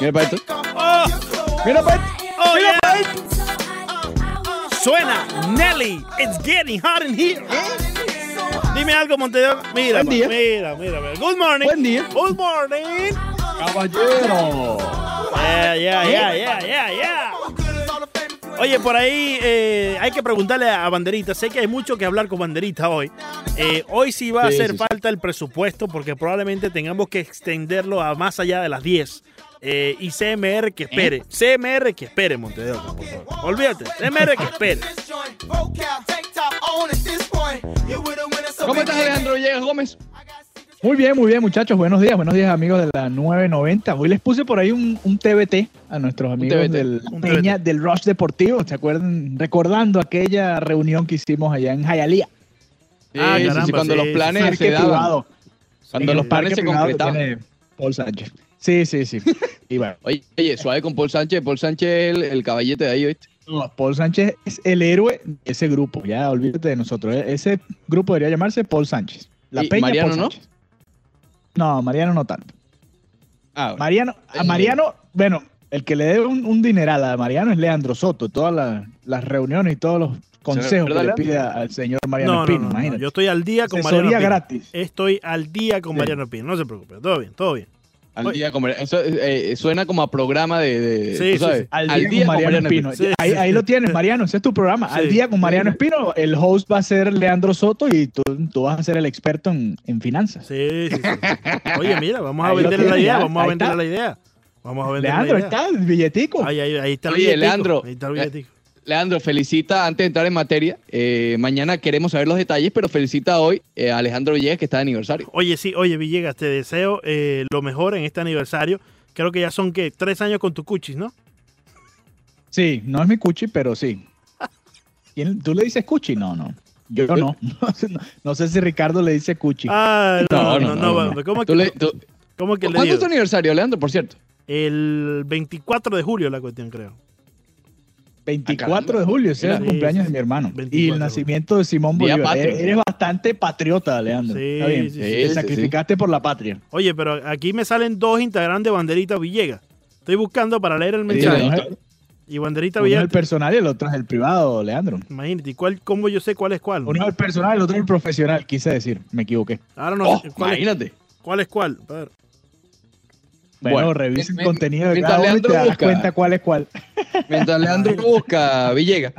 Mira para esto. Oh, Mira para esto. oh, Mira yeah. para esto. Suena Nelly. It's getting hot in here. ¿Eh? Dime algo, Montevideo. Mira, Buen día. mira, mira, mira. Good morning. Buen día. Good morning. Caballero. Yeah, yeah, yeah, ¿Eh? yeah, yeah, yeah. Oye, por ahí eh, hay que preguntarle a Banderita. Sé que hay mucho que hablar con Banderita hoy. Eh, hoy sí va a Sí, hacer sí, sí. falta el presupuesto porque probablemente tengamos que extenderlo a más allá de las 10. Eh, y CMR que espere. CMR que espere, Montevideo. por favor. Olvídate. CMR que espere. ¿Cómo estás, Alejandro Villegas Gómez? Muy bien, muy bien, muchachos. Buenos días, buenos días, amigos de la 990. Hoy les puse por ahí un, un TBT a nuestros amigos TBT, del Peña del Rush Deportivo. ¿Se acuerdan? Recordando aquella reunión que hicimos allá en. Sí, Ah, sí, sí, caramba, cuando sí, los sí. planes se daban. privado. Cuando los planes se concretaban. Paul Sánchez. Sí, sí, sí. Y bueno, Oye, oye, suave con Paul Sánchez. Paul Sánchez es el, el caballete de ahí, ¿oíste? no, Paul Sánchez es el héroe de ese grupo. Ya, olvídate de nosotros. E- Ese grupo debería llamarse Paul Sánchez. La ¿Y Peña Mariano Paul? Sánchez. No, Mariano no tanto. Ah, bueno. Mariano, a. Mariano, bueno, el que le debe un, un dineral a Mariano es Leandro Soto, todas las, las reuniones y todos los consejos ¿verdad, que le pide al señor Mariano No, no, Espino, no, no. imagínate. Yo estoy al día con Asesoría Mariano Espino. gratis. Estoy al día con Sí. Mariano Espino. No se preocupe. Todo bien, todo bien. Al día como- eso eh, suena como a programa de, de- Sí, tú sí, sabes, sí. Al día, con Mariano, Espino. Sí, ahí, sí, ahí sí. lo tienes, Mariano. Ese es tu programa. Al día con Mariano Espino. El host va a ser Leandro Soto y tú, tú vas a ser el experto en, en finanzas. Sí, sí, sí. Oye, mira, vamos a venderle la idea. Vamos a está. la idea. Vamos a venderle Leandro, la ahí idea. está el billetico. Ahí, ahí, ahí está el Oye, billetico. Leandro, Ahí está el eh, billetico. Leandro, felicita, antes de entrar en materia, eh, mañana queremos saber los detalles, pero felicita hoy eh, a Alejandro Villegas que está de aniversario. Oye, sí, oye, Villegas, te deseo eh, lo mejor en este aniversario. Creo que ya son, ¿qué? Tres años con tu cuchis, ¿no? Sí, no es mi cuchi, pero sí. ¿Quién- ¿Tú le dices cuchi? No, no. Yo no. No, sé- no- no sé si Ricardo le dice cuchi. Ah, no, no, no. no. ¿Cómo, Tú le- tú- cómo que le ¿Cuándo es tu aniversario, Leandro, por cierto? El 24 de julio la cuestión, creo. 24 de julio, ese es el cumpleaños sí, de mi hermano. 24 y el nacimiento de Simón Bolívar. Eres, eres bastante patriota, Leandro. Sí, Está bien. sí, Te sí, sí, sacrificaste por la patria. Oye, pero aquí me salen dos Instagram de Banderita Villegas. Estoy buscando para leer el mensaje. y Banderita uno es el Villegas, personal y el otro es el privado, Leandro. imagínate, ¿y ¿cuál, ¿cómo yo sé cuál es cuál? Uno es el personal y el otro es el profesional, quise decir. Me equivoqué. Ahora no Oh, sé cuál es, imagínate. cuál es cuál. A ver. Bueno, Bueno, mi- contenido de mientras cada uno y Leandro te das busca. cuenta cuál es cuál. Mientras Leandro busca Villegas,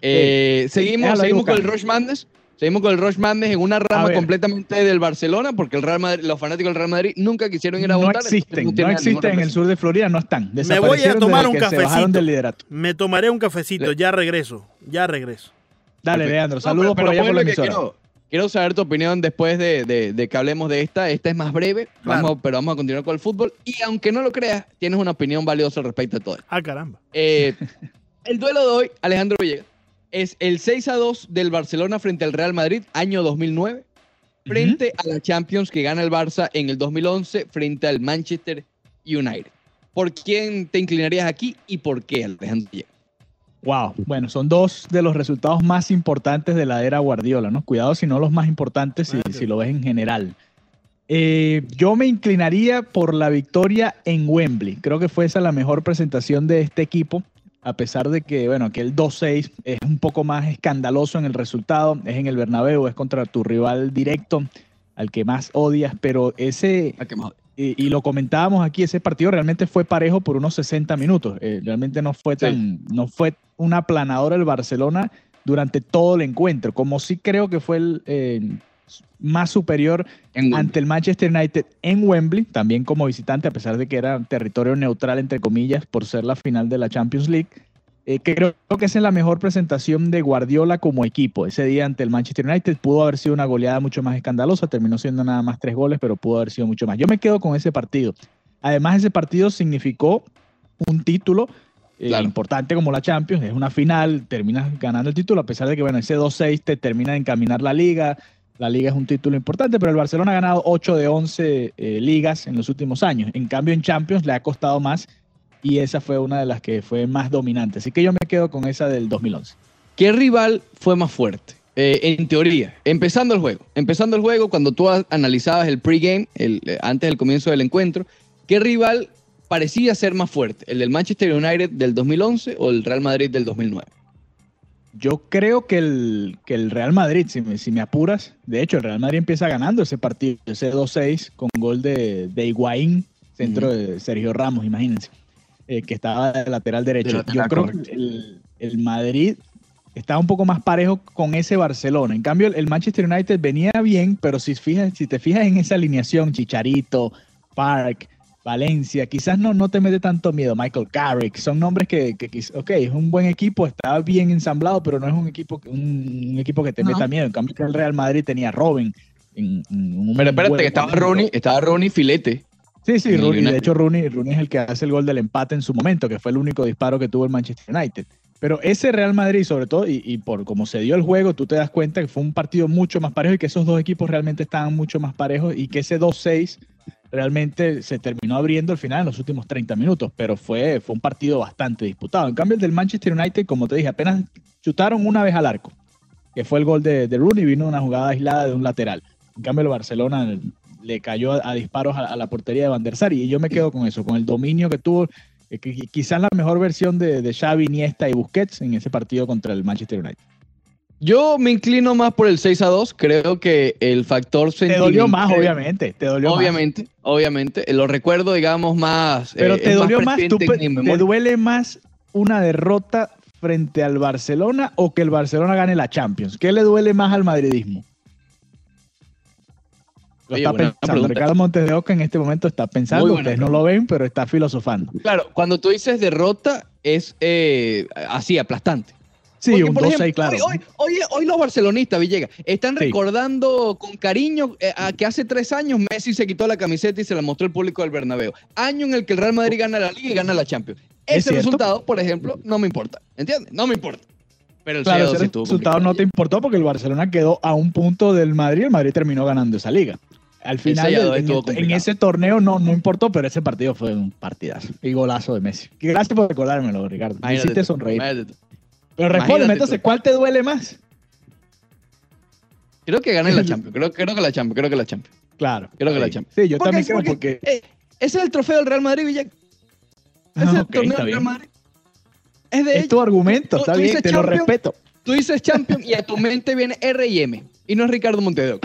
eh, seguimos, ahí seguimos con el. Rush Madness. Seguimos con el Rush Madness en una rama completamente del Barcelona, porque el Real Madrid, los fanáticos del Real Madrid nunca quisieron ir a No votar. entonces existen, no existen en el sur de Florida, no están. voy a tomar un cafecito. del liderato. Me tomaré un cafecito, ya regreso, ya regreso. Dale, Perfecto. Leandro, No, saludos pero- por allá por la emisora. Quiero, quiero saber tu opinión después de, de- de que hablemos de esta. Esta es más breve, Claro. vamos, pero vamos a continuar con el fútbol. Y aunque no lo creas, tienes una opinión valiosa respecto a todo esto. Ah, caramba. Eh, el duelo de hoy, Alejandro Villegas, es el 6 a 2 del Barcelona frente al Real Madrid, año 2009, frente a la Champions que gana el Barça en el 2011 frente al Manchester United. ¿Por quién te inclinarías aquí y por qué, Alejandro Villegas? Wow, bueno, son dos de los resultados más importantes de la era Guardiola, ¿no? Cuidado si no los más importantes, si, si lo ves en general. Eh, yo me inclinaría por la victoria en Wembley. Creo que fue esa la mejor presentación de este equipo, a pesar de que, bueno, aquel 2-6 es un poco más escandaloso en el resultado, es en el Bernabéu, es contra tu rival directo, al que más odias, pero ese. Y, y lo comentábamos aquí, ese partido realmente fue parejo por unos 60 minutos. Eh, realmente no fue Sí. tan, no fue una aplanadora el Barcelona durante todo el encuentro, como sí creo que fue el eh, más superior En ante el Manchester United en Wembley, también como visitante, a pesar de que era territorio neutral, entre comillas, por ser la final de la Champions League. Eh, creo que esa es la mejor presentación de Guardiola como equipo. Ese día ante el Manchester United pudo haber sido una goleada mucho más escandalosa, terminó siendo nada más tres goles, pero pudo haber sido mucho más. Yo me quedo con ese partido. Además, ese partido significó un título eh, Claro. importante como la Champions, es una final, terminas ganando el título, a pesar de que, bueno, ese 2-6 te termina de encaminar la liga, la liga es un título importante, pero el Barcelona ha ganado 8 de 11 eh, ligas en los últimos años. En cambio, en Champions le ha costado más y esa fue una de las que fue más dominante. Así que yo me quedo con esa del 2011. ¿Qué rival fue más fuerte? Eh, en teoría, empezando el juego. Empezando el juego, cuando tú analizabas el pregame, el, eh, antes del comienzo del encuentro, ¿qué rival parecía ser más fuerte? ¿El del Manchester United del 2011 o el Real Madrid del 2009? Yo creo que el, que el Real Madrid, si me, si me apuras, de hecho, el Real Madrid empieza ganando ese partido, ese 2-6, con gol de, de Higuaín, centro de Sergio Ramos, imagínense, eh, que estaba de lateral derecho. De lateral, Yo creo correcto. que el, el Madrid estaba un poco más parejo con ese Barcelona. En cambio, el Manchester United venía bien, pero si, fijas, si te fijas en esa alineación, Chicharito, Park, Valencia, quizás no, no te mete tanto miedo. Michael Carrick, son nombres que, que, ok, es un buen equipo, está bien ensamblado, pero no es un equipo, que- un, un equipo que te No. meta miedo. En cambio, el Real Madrid tenía a Robin. en- en un Pero espérate, que estaba. Rooney, estaba Rooney Filete. Sí, sí, Rooney, de hecho Rooney, Rooney es el que hace el gol del empate en su momento, que fue el único disparo que tuvo el Manchester United. Pero ese Real Madrid, sobre todo, y, y por cómo se dio el juego, tú te das cuenta que fue un partido mucho más parejo y que esos dos equipos realmente estaban mucho más parejos y que ese 2-6 realmente se terminó abriendo al final en los últimos 30 minutos, pero fue, fue un partido bastante disputado. En cambio, el del Manchester United, como te dije, apenas chutaron una vez al arco, que fue el gol de, de Rooney, vino una jugada aislada de un lateral. En cambio, el Barcelona le cayó a, a disparos a, a la portería de Van der Sar y yo me quedo con eso, con el dominio que tuvo, eh, que quizás la mejor versión de, de Xavi, Iniesta y Busquets en ese partido contra el Manchester United. Yo me inclino más por el 6 a 2. Creo que el factor Te dolió más, obviamente, te dolió más. Obviamente, obviamente. Lo recuerdo, digamos, más. Pero eh, te es dolió más, tú, en mi te duele más una derrota frente al Barcelona o que el Barcelona gane la Champions. ¿Qué le duele más al madridismo? Oye, está pensando. pregunta. Ricardo Montes de Oca en este momento está pensando, ustedes no lo ven, pero está filosofando. Claro, cuando tú dices derrota, es eh, así, aplastante. Sí, Porque, un por 2-6, ejemplo, claro. Hoy, hoy, los barcelonistas, Villegas, están Sí. recordando con cariño eh, a que hace tres años Messi se quitó la camiseta y se la mostró al público del Bernabéu. Año en el que el Real Madrid gana la Liga y gana la Champions. Es Ese resultado, por ejemplo, no me importa. ¿Entiendes? No me importa. Pero el Claro, 6 a 2 ese resultado no te importó porque el Barcelona quedó a un punto del Madrid. El Madrid terminó ganando esa liga. Al final, en, el- ese torneo no, no importó, pero ese partido fue un partidazo. Y golazo de Messi. Gracias por recordármelo, Ricardo. Me hiciste sonreír. imagínate. Pero respóndeme, entonces, ¿cuál te duele más? Creo que gané la Champions. Creo, creo que la Champions. Creo que la Champions. Claro. Creo que la Sí. Champions. Sí, yo Porque- también creo porque, porque... eh, ese es el trofeo del Real Madrid, Villegas. Ese es el Ah, ok, torneo del Real. Madrid. Es de Es tu argumento, Tú- está tú bien, dices te lo Champions, respeto. Tú dices Champions y a tu mente viene R y M. Y no es Ricardo Montevideo.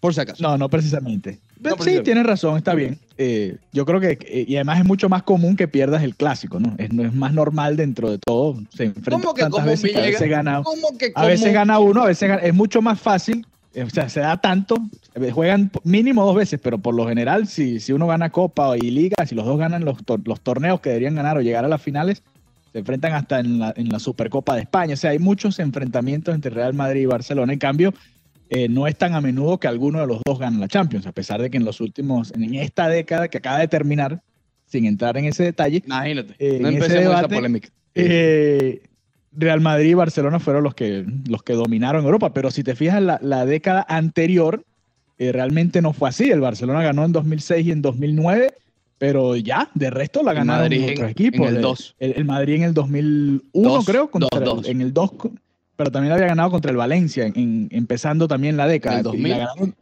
Por si acaso. No, no precisamente. Sí, tienes razón, está bien. Eh, yo creo que, eh, y además es mucho más común que pierdas el clásico, ¿no? Es, no es más normal dentro de todo. Se enfrenta ¿Cómo que tantas común, veces que a veces gana, ¿Cómo que a veces común? gana uno, a veces gana- es mucho más fácil. eh, O sea, se da tanto, juegan mínimo dos veces, pero por lo general, si, si uno gana Copa y Liga, si los dos ganan los, tor- los torneos que deberían ganar o llegar a las finales, se enfrentan hasta en la, en la Supercopa de España. O sea, hay muchos enfrentamientos entre Real Madrid y Barcelona. En cambio, eh, no es tan a menudo que alguno de los dos gane la Champions, a pesar de que en los últimos, en esta década que acaba de terminar, sin entrar en ese detalle, Imagínate. Eh, no en ese esa polémica. eh, Real Madrid y Barcelona fueron los que, los que dominaron Europa, pero si te fijas, la, la década anterior realmente no fue así. El Barcelona ganó en 2006 y en 2009, pero ya, de resto la ganaron Madrid en- otros equipos. en el 2. El, el Madrid en el 2001, Dos, creo, contra dos, el- dos. en el 2, pero también había ganado contra el Valencia, en- en- empezando también la década. En el Y 2000. la ganaron-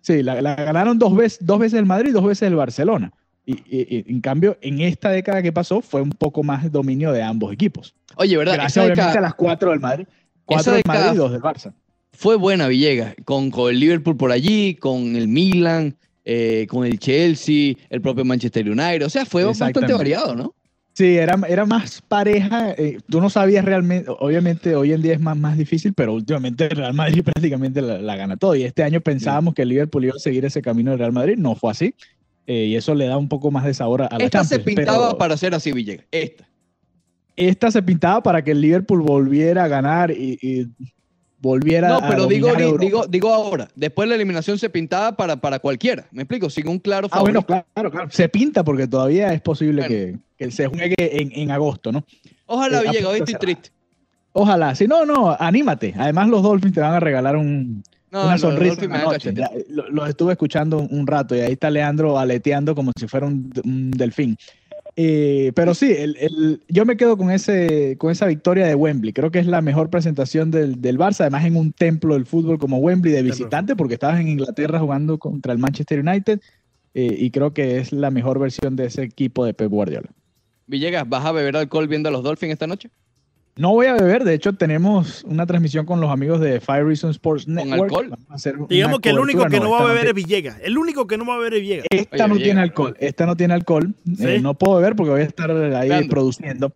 sí, la, la ganaron dos veces, dos veces el Madrid y dos veces el Barcelona. Y, y- y, en cambio, en esta década que pasó fue un poco más dominio de ambos equipos. Oye, ¿verdad? Gracias Esa obviamente década a las cuatro del Madrid. Cuatro del Madrid y dos del Barça. fue buena, Villegas. Con, con el Liverpool por allí, con el Milan, eh, con el Chelsea, el propio Manchester United. O sea, fue bastante variado, ¿no? Sí, era, era más pareja. eh, tú no sabías realmente, obviamente hoy en día es más, más difícil, pero últimamente el Real Madrid prácticamente la, la gana todo. Y este año pensábamos que el Liverpool iba a seguir ese camino del Real Madrid, no fue así. eh, y eso le da un poco más de sabor a, a la Esta se pintaba pero para ser así, Villegas. Esta. Esta se pintaba para que el Liverpool volviera a ganar y, y volviera No, a pero digo, digo, digo ahora. Después la eliminación se pintaba para, para cualquiera. ¿Me explico? Sin un claro Ah, bueno, favorito. claro, claro. Se pinta porque todavía es posible Bueno. que, que se juegue en, en agosto, ¿no? Ojalá, eh, Villegas. Hoy apuesta estoy triste. Ojalá. Si no, no, anímate. Además, los Dolphins te van a regalar un, No, una no, sonrisa. Ya, lo- Los estuve escuchando un, un rato y ahí está Leandro aleteando como si fuera un, un delfín. Eh, pero sí, el- el- yo me quedo con, ese, con esa victoria de Wembley. Creo que es la mejor presentación del, del Barça, además en un templo del fútbol como Wembley de visitante, porque estabas en Inglaterra jugando contra el Manchester United. eh, y creo que es la mejor versión de ese equipo de Pep Guardiola. Villegas, ¿vas a beber alcohol viendo a los Dolphins esta noche? No voy a beber, de hecho tenemos una transmisión con los amigos de Five Reasons Sports ¿Con Network. alcohol? Vamos a hacer Digamos que el único que no va a beber es Villegas. El único que no va a beber es Villegas. Esta Oye, no Villegas. tiene alcohol, esta no tiene alcohol. ¿Sí? Eh, no puedo beber porque voy a estar ahí Leandro. produciendo.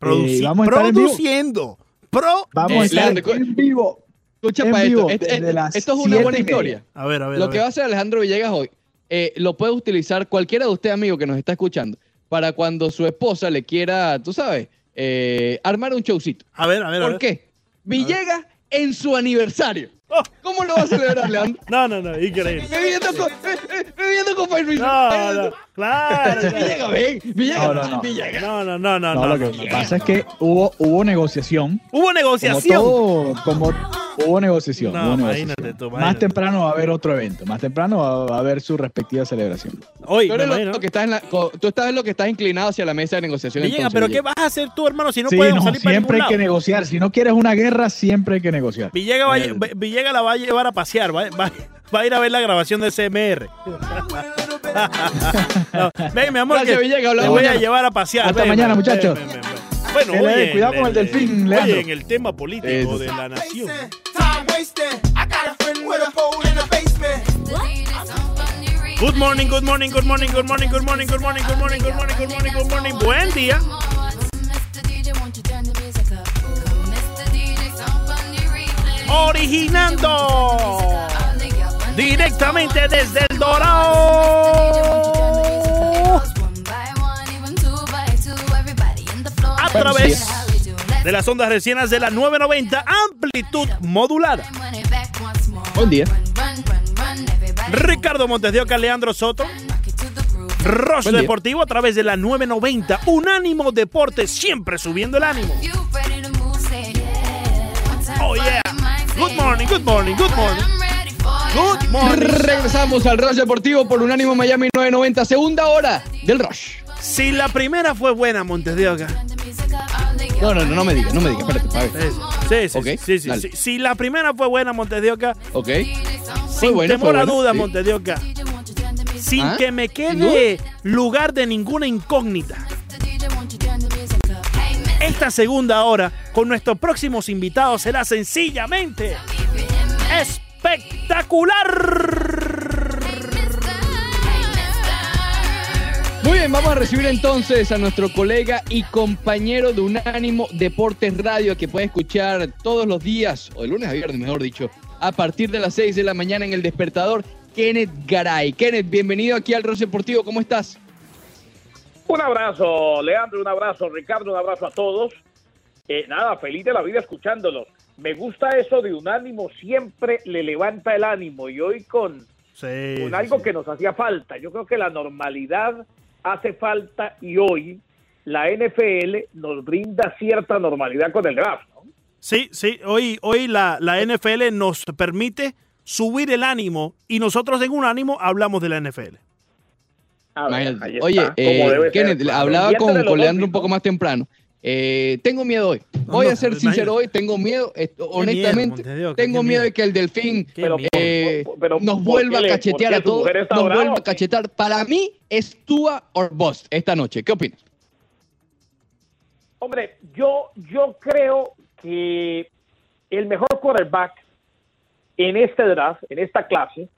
Produci- Eh, vamos a estar produciendo. Pro. Vamos Eh, a estar Leandro, en vivo. Escucha En para esto. vivo, Este- desde este- las esto es una buena historia. A ver, a ver. a Lo ver. que va a hacer Alejandro Villegas hoy, eh, lo puede utilizar cualquiera de ustedes, amigo, que nos está escuchando, para cuando su esposa le quiera, tú sabes, eh, armar un showcito. A ver, a ver. a ¿Por ver. qué? Villegas en su aniversario. Oh. ¿Cómo lo va a celebrar, Leandro? No, no, no, increíble. Bebiendo con, eh, eh, bebiendo con Reasons. No, no, claro. Villegas, ven. Villegas, No, no, no. Villegas. No, no, no, no. No, no, lo que pasa es que hubo, hubo negociación. Hubo Como negociación. todo, como hubo negociación. No, hubo negociación. imagínate tú, Más temprano va a haber otro evento. Más temprano va, a haber su respectiva celebración. Hoy, Tú, lo- que estás en la- tú estás en lo que estás inclinado hacia la mesa de negociación. Entonces, pero ¿qué vas a hacer tú, hermano, si no sí, podemos no, salir para siempre hay que lado? negociar. Si no quieres una guerra, siempre hay que negociar. Villegas, va a- Mierda. Villegas la va a llevar a pasear, va, va- va a ir a ver la grabación de CMR. No, ven, mi amor, Gracias, que Villegas, te voy a llevar a pasear. Hasta ven, mañana, ven, muchachos. ven, ven, ven. Bueno, oye, cuidado con el delfín, Leandro. Oye, en el tema político Eso. de la nación. Time wasting. I got a friend with a pole in the basement. Good morning, good morning, good morning, good morning, good morning, good morning, good morning, good morning, good morning, good morning. Buen día. Originando directamente desde el Dorado a través de las ondas recientes de la 990 amplitud modulada. Buen día. Ricardo Montes de Oca, Leandro Soto, día. Deportivo a través de la 990 Unánimo Deportes, siempre subiendo el ánimo. Oh yeah. Good morning, good morning, good morning. Good morning. Regresamos al Rush Deportivo por Unánimo Miami 990, segunda hora del Rush. Si la primera fue buena, Montes de Oca. No, no, no, no me digas, no me digas, espérate. Sí, sí, sí, sí, dale. sí. Si la primera fue buena, Montes de Oca, Ok. sin buena, temor fue a duda, sí. Montes de Oca, sin Ah, que me quede lugar de ninguna incógnita. Esta segunda hora con nuestros próximos invitados será sencillamente espectacular. Bien, vamos a recibir entonces a nuestro colega y compañero de Unánimo Deportes Radio que puede escuchar todos los días, o de lunes a viernes, mejor dicho, a partir de las 6 de la mañana en el despertador, Kenneth Garay. Kenneth, bienvenido aquí al Rush Deportivo, ¿cómo estás? Un abrazo, Leandro, un abrazo, Ricardo, un abrazo a todos. Eh, nada, feliz de la vida escuchándolos. Me gusta eso de un ánimo, siempre le levanta el ánimo y hoy con, Sí, con sí, algo sí. que nos hacía falta. Yo creo que la normalidad hace falta y hoy la NFL nos brinda cierta normalidad con el draft. ¿no? Sí, sí, hoy, hoy la, la NFL nos permite subir el ánimo y nosotros en un ánimo hablamos de la NFL. Ver, Oye, como eh, Kenneth, hablaba con, Leandro un poco más temprano. Eh, tengo miedo hoy. Voy no, a ser sincero hoy, tengo miedo, eh, honestamente, tengo miedo de que el delfín eh, pero, nos ¿por vuelva a cachetear a todos, nos vuelva a cachetar. Para mí es Tua or bust esta noche. ¿Qué opinas? Hombre, yo, yo creo que el mejor quarterback en este draft, en esta clase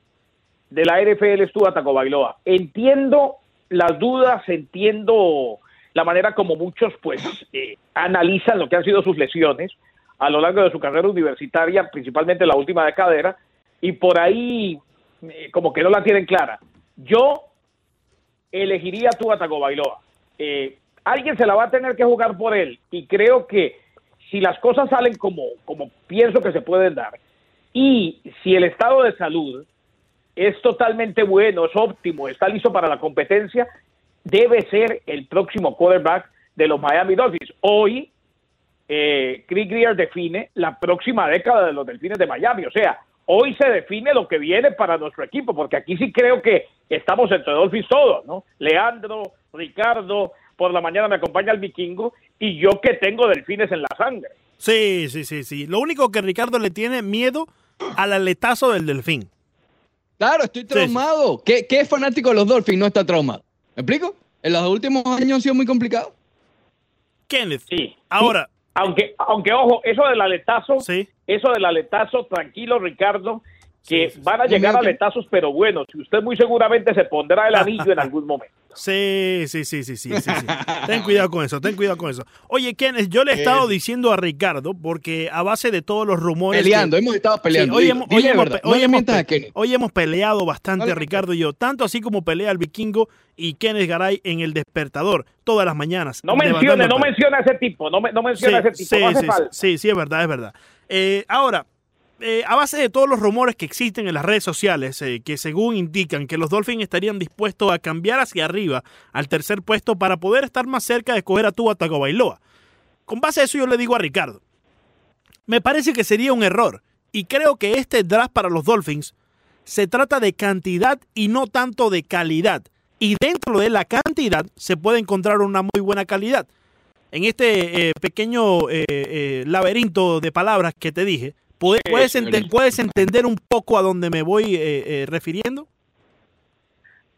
de la NFL es Tua Tagovailoa. Entiendo las dudas, entiendo la manera como muchos pues eh, analizan lo que han sido sus lesiones a lo largo de su carrera universitaria, principalmente la última de cadera, y por ahí eh, como que no la tienen clara. Yo elegiría a Tua Tagovailoa. Eh, alguien se la va a tener que jugar por él y creo que si las cosas salen como, como pienso que se pueden dar y si el estado de salud es totalmente bueno, es óptimo, está listo para la competencia, debe ser el próximo quarterback de los Miami Dolphins. Hoy, eh, Chris Greer define la próxima década de los Delfines de Miami. O sea, hoy se define lo que viene para nuestro equipo, porque aquí sí creo que estamos entre Dolphins todos, ¿no? Leandro, Ricardo, por la mañana me acompaña el vikingo y yo que tengo Delfines en la sangre. Sí, sí, sí, sí. Lo único que Ricardo le tiene miedo al aletazo del delfín. Claro, estoy sí. traumado. ¿Qué, ¿Qué fanático de los Dolphins no está traumado? ¿Me explico? En los últimos años han sido muy complicados. Kenneth, Sí. ahora, Aunque, aunque ojo, eso del aletazo, sí, eso del aletazo, tranquilo, Ricardo, que Sí, sí, van a llegar aletazos, pero bueno, si usted muy seguramente se pondrá el anillo en algún momento. Sí, sí, sí, sí, sí, sí, sí. Ten cuidado con eso, ten cuidado con eso. Oye, Kenneth, yo le he estado diciendo a Ricardo, porque a base de todos los rumores... que- Peleando, hemos estado Sí, peleando. hoy, hemos, dile hoy hemos no hoy hemos pe- Kenny. hoy hemos peleado bastante, No Ricardo y yo, tanto así como pelea el vikingo y Kenneth Garay en el despertador todas las mañanas. No mencione, no pelo. mencione a ese tipo, no, me- no mencione a ese tipo, sí, no hace sí, falta. sí, sí, es verdad, es verdad. Eh, ahora, eh, a base de todos los rumores que existen en las redes sociales, eh, que según indican que los Dolphins estarían dispuestos a cambiar hacia arriba al tercer puesto para poder estar más cerca de escoger a Tua Tagovailoa. Con base a eso yo le digo a Ricardo, me parece que sería un error y creo que este draft para los Dolphins se trata de cantidad y no tanto de calidad. Y dentro de la cantidad se puede encontrar una muy buena calidad. En este eh, pequeño laberinto de palabras que te dije, ¿puedes, puedes, ente- Lorenzo. puedes entender un poco a dónde me voy eh, eh, refiriendo?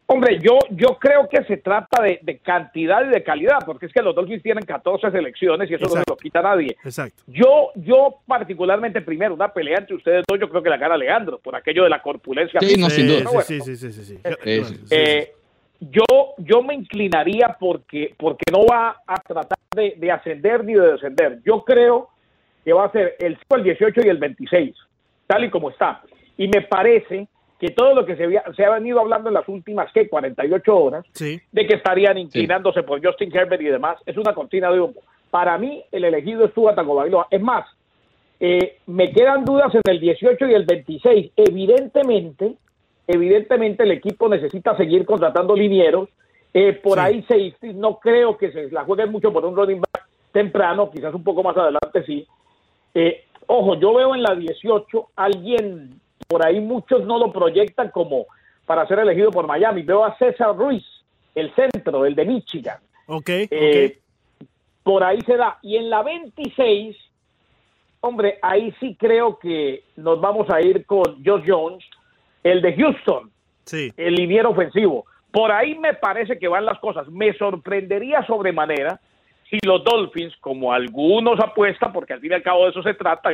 Hombre, yo, yo creo que se trata de, de cantidad y de calidad, porque es que los Dolphins tienen 14 selecciones y eso no se lo quita nadie. Exacto. Yo, yo particularmente, primero, una pelea entre ustedes dos, yo creo que la gana Alejandro, por aquello de la corpulencia. Sí, no, sin duda. Sí, sí, sí, sí, sí. Sí, sí. Eh, yo, yo me inclinaría porque, porque no va a tratar de, de ascender ni de descender. Yo creo que va a ser el 5, el 18 y el 26, tal y como está. Y me parece que todo lo que se, había- se ha venido hablando en las últimas, ¿qué? 48 horas, Sí. de que estarían inclinándose por Justin Herbert y demás, es una cortina de humo. Para mí, el elegido es Tua Tagovailoa. Es más, eh, me quedan dudas en el 18 y el 26. Evidentemente, evidentemente el equipo necesita seguir contratando linieros. Eh, por Sí. ahí safety, no creo que se la jueguen mucho por un running back temprano, quizás un poco más adelante sí. Eh, ojo, yo veo en la 18 alguien, por ahí muchos no lo proyectan como para ser elegido por Miami. Veo a César Ruiz, el centro, el de Michigan. Ok, Eh, Por ahí se da. Y en la 26, hombre, ahí sí creo que nos vamos a ir con Josh Jones, el de Houston. Sí. el liniero ofensivo. Por ahí me parece que van las cosas. Me sorprendería sobremanera si los Dolphins, como algunos apuestan, porque al fin y al cabo de eso se trata,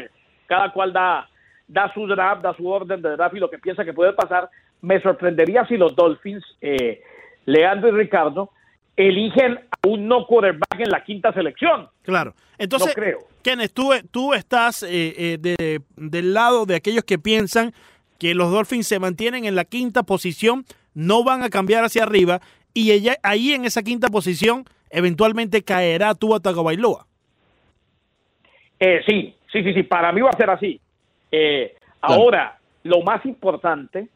cada cual da, da su draft, da su orden de draft y lo que piensa que puede pasar, me sorprendería si los Dolphins, eh, Leandro y Ricardo, eligen a un no quarterback en la quinta selección. Claro. Entonces, No creo. Kenneth, tú, tú estás eh, eh, de- del lado de aquellos que piensan que los Dolphins se mantienen en la quinta posición, no van a cambiar hacia arriba, y ella, ahí en esa quinta posición eventualmente caerá Tua Tagovailoa. Eh, sí, sí, sí, sí, para mí va a ser así. Eh, Claro. Ahora, lo más importante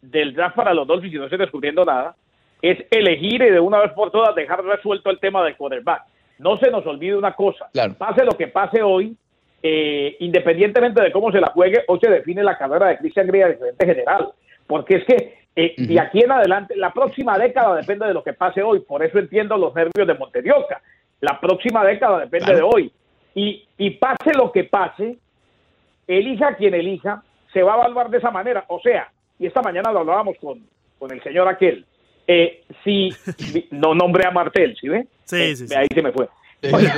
del draft para los Dolphins, y no estoy descubriendo nada, es elegir y de una vez por todas dejar resuelto el tema del quarterback. No se nos olvide una cosa, Claro. pase lo que pase hoy, eh, independientemente de cómo se la juegue, hoy se define la carrera de Christian Gray de gerente general, porque es que eh, de aquí en adelante, la próxima década depende de lo que pase hoy, por eso entiendo los nervios de Monterioca, la próxima década depende Claro. de hoy, y, y pase lo que pase, elija quien elija, se va a evaluar de esa manera. O sea, y esta mañana lo hablábamos con, con el señor aquel, eh, si, no nombré a Martel, ¿sí ve? Sí, Eh, sí, sí. Ahí se me fue.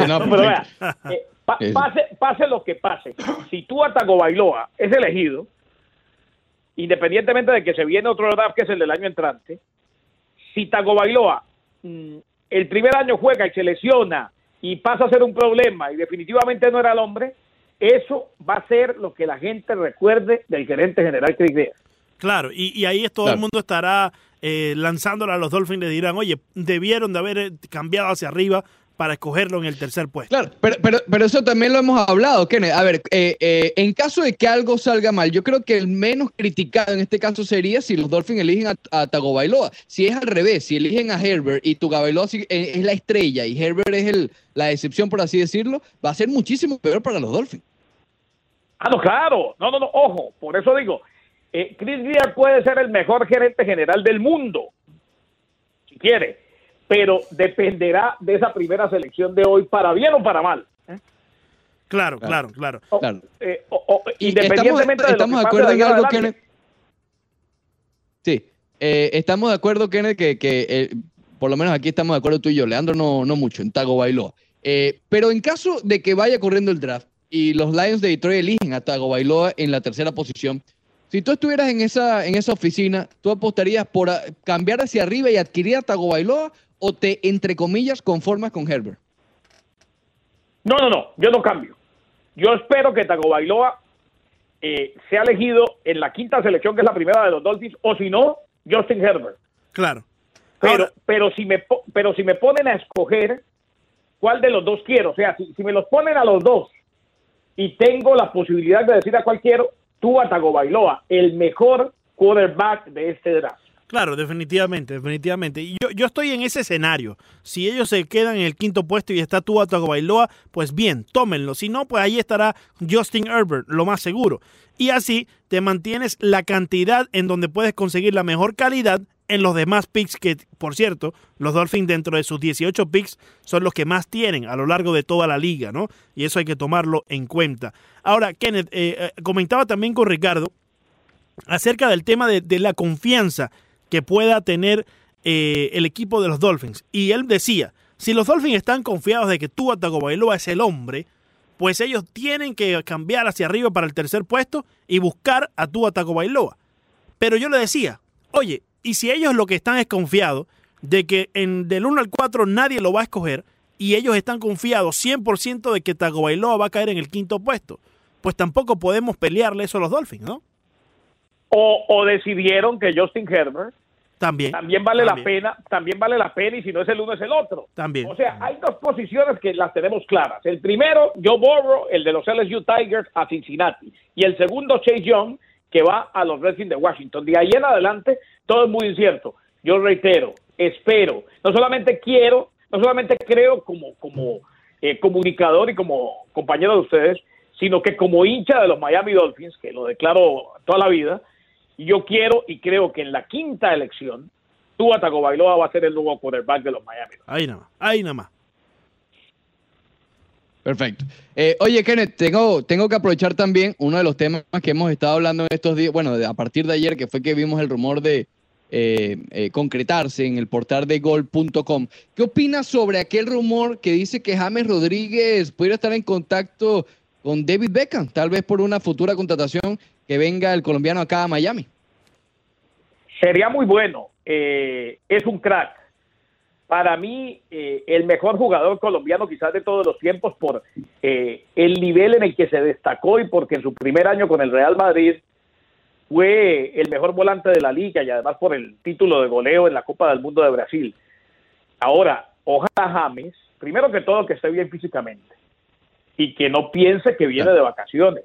No, pero vea, eh, pa- sí. pase, pase lo que pase, si tú Atago Bailoa es elegido, independientemente de que se viene otro draft que es el del año entrante, si Tagovailoa mm, el primer año juega y se lesiona y pasa a ser un problema y definitivamente no era el hombre, eso va a ser lo que la gente recuerde del gerente general Chris Greer. Claro, y, y ahí es todo Claro. el mundo estará eh, lanzándole a los Dolphins, le dirán, oye, debieron de haber eh, cambiado hacia arriba para escogerlo en el tercer puesto. Claro, pero, pero, pero eso también lo hemos hablado, Kenneth. A ver, eh, eh, en caso de que algo salga mal, yo creo que el menos criticado en este caso sería si los Dolphins eligen a, a Tagovailoa. Si es al revés, si eligen a Herbert y Tagovailoa sí, eh, es la estrella y Herbert es el, la excepción, por así decirlo, va a ser muchísimo peor para los Dolphins. Ah, no, claro. No, no, no. Ojo, por eso digo, eh, Chris Greer puede ser el mejor gerente general del mundo, si quiere, pero dependerá de esa primera selección de hoy, para bien o para mal. Claro, claro, claro. Eh, o- o- Y independientemente estamos, de lo estamos de de algo, adelante. Sí, eh, estamos de acuerdo, Kenneth, que, que eh, por lo menos aquí estamos de acuerdo tú y yo. Leandro no, no mucho, en Tago Bailoa. Eh, pero en caso de que vaya corriendo el draft y los Lions de Detroit eligen a Tago Bailoa en la tercera posición, si tú estuvieras en esa, en esa oficina, ¿tú apostarías por cambiar hacia arriba y adquirir a Tago Bailoa o te, entre comillas, conformas con Herbert? No, no, no, yo no cambio. Yo espero que Tagovailoa eh, sea elegido en la quinta selección, que es la primera de los Dolphins, o si no, Justin Herbert. Claro. Pero, pero, si me, pero si me ponen a escoger cuál de los dos quiero, o sea, si, si me los ponen a los dos y tengo la posibilidad de decir a cuál quiero, tú a Tagovailoa, el mejor quarterback de este draft. Claro, definitivamente, definitivamente. Y yo, yo estoy en ese escenario. Si ellos se quedan en el quinto puesto y está Tua Tagovailoa, pues bien, tómenlo. Si no, pues ahí estará Justin Herbert, lo más seguro. Y así te mantienes la cantidad en donde puedes conseguir la mejor calidad en los demás picks que, por cierto, los Dolphins dentro de sus 18 picks son los que más tienen a lo largo de toda la liga, ¿no? Y eso hay que tomarlo en cuenta. Ahora, Kenneth, eh, eh, comentaba también con Ricardo acerca del tema de, de la confianza que pueda tener eh, el equipo de los Dolphins. Y él decía, si los Dolphins están confiados de que Tua Tagovailoa es el hombre, pues ellos tienen que cambiar hacia arriba para el tercer puesto y buscar a Tua Tagovailoa. Pero yo le decía, oye, y si ellos lo que están es confiados de que en, del 1 al 4 nadie lo va a escoger y ellos están confiados 100% de que Tagovailoa va a caer en el quinto puesto, pues tampoco podemos pelearle eso a los Dolphins, ¿no? O, o decidieron que Justin Herbert También. también vale También. la pena, también vale la pena y si no es el uno es el otro. También. O sea, hay dos posiciones que las tenemos claras. El primero, Joe Burrow, el de los LSU Tigers a Cincinnati. Y el segundo, Chase Young, que va a los Redskins de Washington. De ahí en adelante, todo es muy incierto. Yo reitero, espero, no solamente quiero, no solamente creo como, como eh, comunicador y como compañero de ustedes, sino que como hincha de los Miami Dolphins, que lo declaro toda la vida, yo quiero y creo que en la quinta elección, Tua Tagovailoa va a ser el nuevo quarterback de los Miami. Ahí nada más, ahí nada más. Perfecto. Eh, oye, Kenneth, tengo, tengo que aprovechar también uno de los temas que hemos estado hablando en estos días, bueno, de- a partir de ayer, que fue que vimos el rumor de eh, eh, concretarse en el portal de gol.com. ¿Qué opinas sobre aquel rumor que dice que James Rodríguez pudiera estar en contacto con David Beckham, tal vez por una futura contratación que venga el colombiano acá a Miami? Sería muy bueno. eh, es un crack. Para mí, eh, el mejor jugador colombiano quizás de todos los tiempos por eh, el nivel en el que se destacó y porque en su primer año con el Real Madrid fue el mejor volante de la liga y además por el título de goleo en la Copa del Mundo de Brasil. Ahora, ojalá James, primero que todo que esté bien físicamente y que no piense que viene de vacaciones,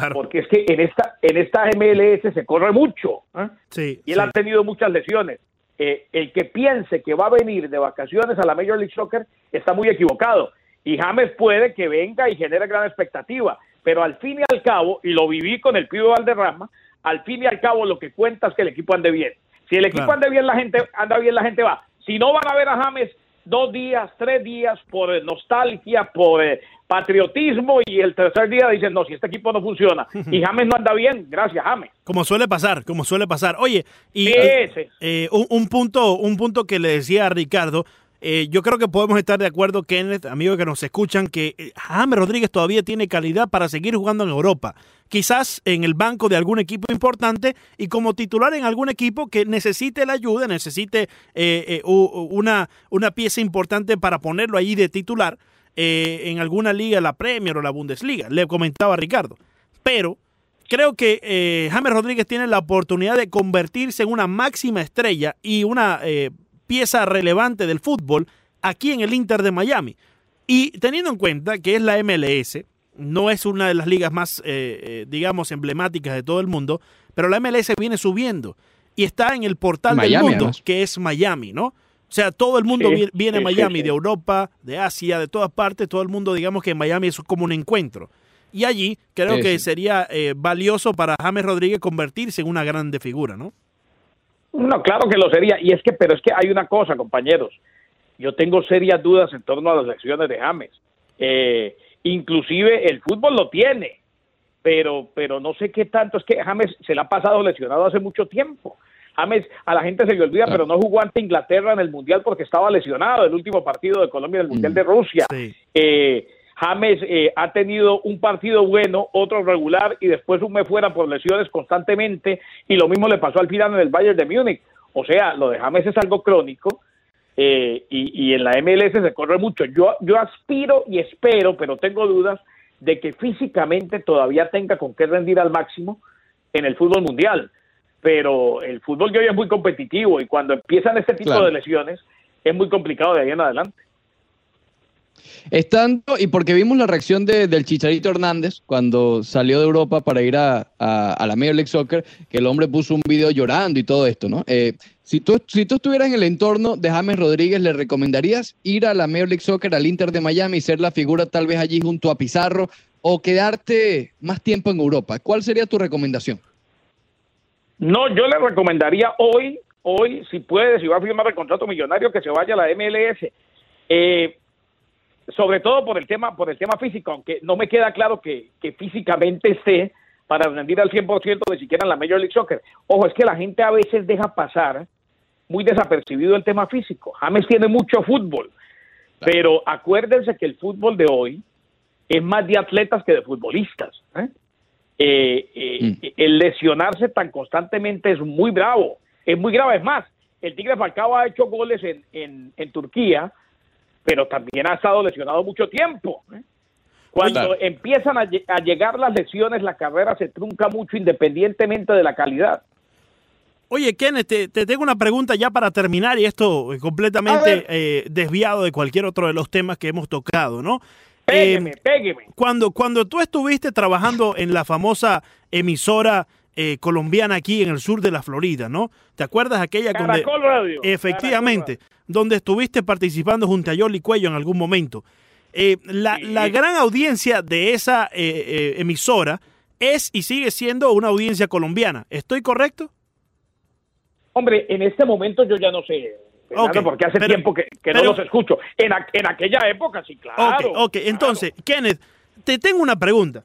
Claro. porque es que en esta en esta MLS se corre mucho. ¿eh? Sí. y él sí. ha tenido muchas lesiones. Eh, el que piense que va a venir de vacaciones a la Major League Soccer está muy equivocado. Y James puede que venga y genere gran expectativa, pero al fin y al cabo, y lo viví con el Pío Valderrama, al fin y al cabo lo que cuenta es que el equipo ande bien. Si el equipo Claro. anda bien, la gente anda bien, la gente va. Si no van a ver a James dos días, tres días por eh, nostalgia, por eh, patriotismo y el tercer día dicen, no, si este equipo no funciona y James no anda bien, gracias James. Como suele pasar, como suele pasar. Oye, y eh, eh, un, un punto, un punto que le decía a Ricardo, eh, yo creo que podemos estar de acuerdo, Kenneth, amigos que nos escuchan, que eh, James Rodríguez todavía tiene calidad para seguir jugando en Europa. Quizás en el banco de algún equipo importante y como titular en algún equipo que necesite la ayuda, necesite eh, una, una pieza importante para ponerlo ahí de titular en alguna liga, la Premier o la Bundesliga. Le comentaba a Ricardo. Pero creo que James Rodríguez tiene la oportunidad de convertirse en una máxima estrella y una pieza relevante del fútbol aquí en el Inter de Miami. Y teniendo en cuenta que es la MLS, no es una de las ligas más, eh, eh, digamos, emblemáticas de todo el mundo, pero la MLS viene subiendo y está en el portal Miami, del mundo, además. que es Miami, ¿no? O sea, todo el mundo Sí, viene a sí, Miami, sí. de Europa, de Asia, de todas partes, todo el mundo, digamos que en Miami es como un encuentro. Y allí creo Sí, que sí. sería eh, valioso para James Rodríguez convertirse en una grande figura, ¿no? No, claro que lo sería. Y es que, pero es que hay una cosa, compañeros. Yo tengo serias dudas en torno a las elecciones de James. Eh, inclusive el fútbol lo tiene, pero, pero no sé qué tanto. Es que James se le ha pasado lesionado hace mucho tiempo. James, a la gente se le olvida, Claro. pero no jugó ante Inglaterra en el Mundial porque estaba lesionado el último partido de Colombia en el Mundial Mm. de Rusia. Sí. Eh, James eh, ha tenido un partido bueno, otro regular y después un mes fuera por lesiones constantemente y lo mismo le pasó al final en el Bayern de Múnich. O sea, lo de James es algo crónico eh, y, y en la MLS se corre mucho. Yo, yo aspiro y espero, pero tengo dudas de que físicamente todavía tenga con qué rendir al máximo en el fútbol mundial. Pero el fútbol de hoy es muy competitivo y cuando empiezan este tipo Claro. de lesiones es muy complicado de ahí en adelante. Estando, y porque vimos la reacción de- del Chicharito Hernández cuando salió de Europa para ir a, a- la Major Soccer, que el hombre puso un video llorando y todo esto, ¿no? Eh, si, tú, si tú estuvieras en el entorno de James Rodríguez, ¿le recomendarías ir a la Major Soccer, al Inter de Miami y ser la figura tal vez allí junto a Pizarro o quedarte más tiempo en Europa? ¿Cuál sería tu recomendación? No, yo le recomendaría hoy, hoy, si puede, si va a firmar el contrato millonario, que se vaya a la MLS. Eh, sobre todo por el tema, por el tema físico, aunque no me queda claro que, que físicamente esté para rendir al 100% de siquiera en la Major League Soccer. Ojo, es que la gente a veces deja pasar muy desapercibido el tema físico. James tiene mucho fútbol, pero acuérdense que el fútbol de hoy es más de atletas que de futbolistas. ¿eh? Eh, eh, Mm. El lesionarse tan constantemente es muy bravo, es muy grave. Es más, el Tigre Falcao ha hecho goles en, en, en Turquía, pero también ha estado lesionado mucho tiempo. ¿eh? Cuando empiezan a, lle- a llegar las lesiones, la carrera se trunca mucho independientemente de la calidad. Oye, Kenneth, te, te tengo una pregunta ya para terminar y esto eh, completamente eh, desviado de cualquier otro de los temas que hemos tocado, ¿no? Eh, Pégueme, pégueme. cuando, cuando tú estuviste trabajando en la famosa emisora eh, colombiana aquí en el sur de la Florida, ¿no? ¿Te acuerdas aquella donde... Caracol Radio. Efectivamente, donde estuviste participando junto a Yoli Cuello en algún momento. Eh, la, Sí. la gran audiencia de esa eh, eh, emisora es y sigue siendo una audiencia colombiana. ¿Estoy correcto? Hombre, en este momento yo ya no sé, porque hace pero- tiempo que, que pero- no los escucho. En, en aquella época, sí, claro. ok, ok. claro. Entonces, Kenneth, te tengo una pregunta.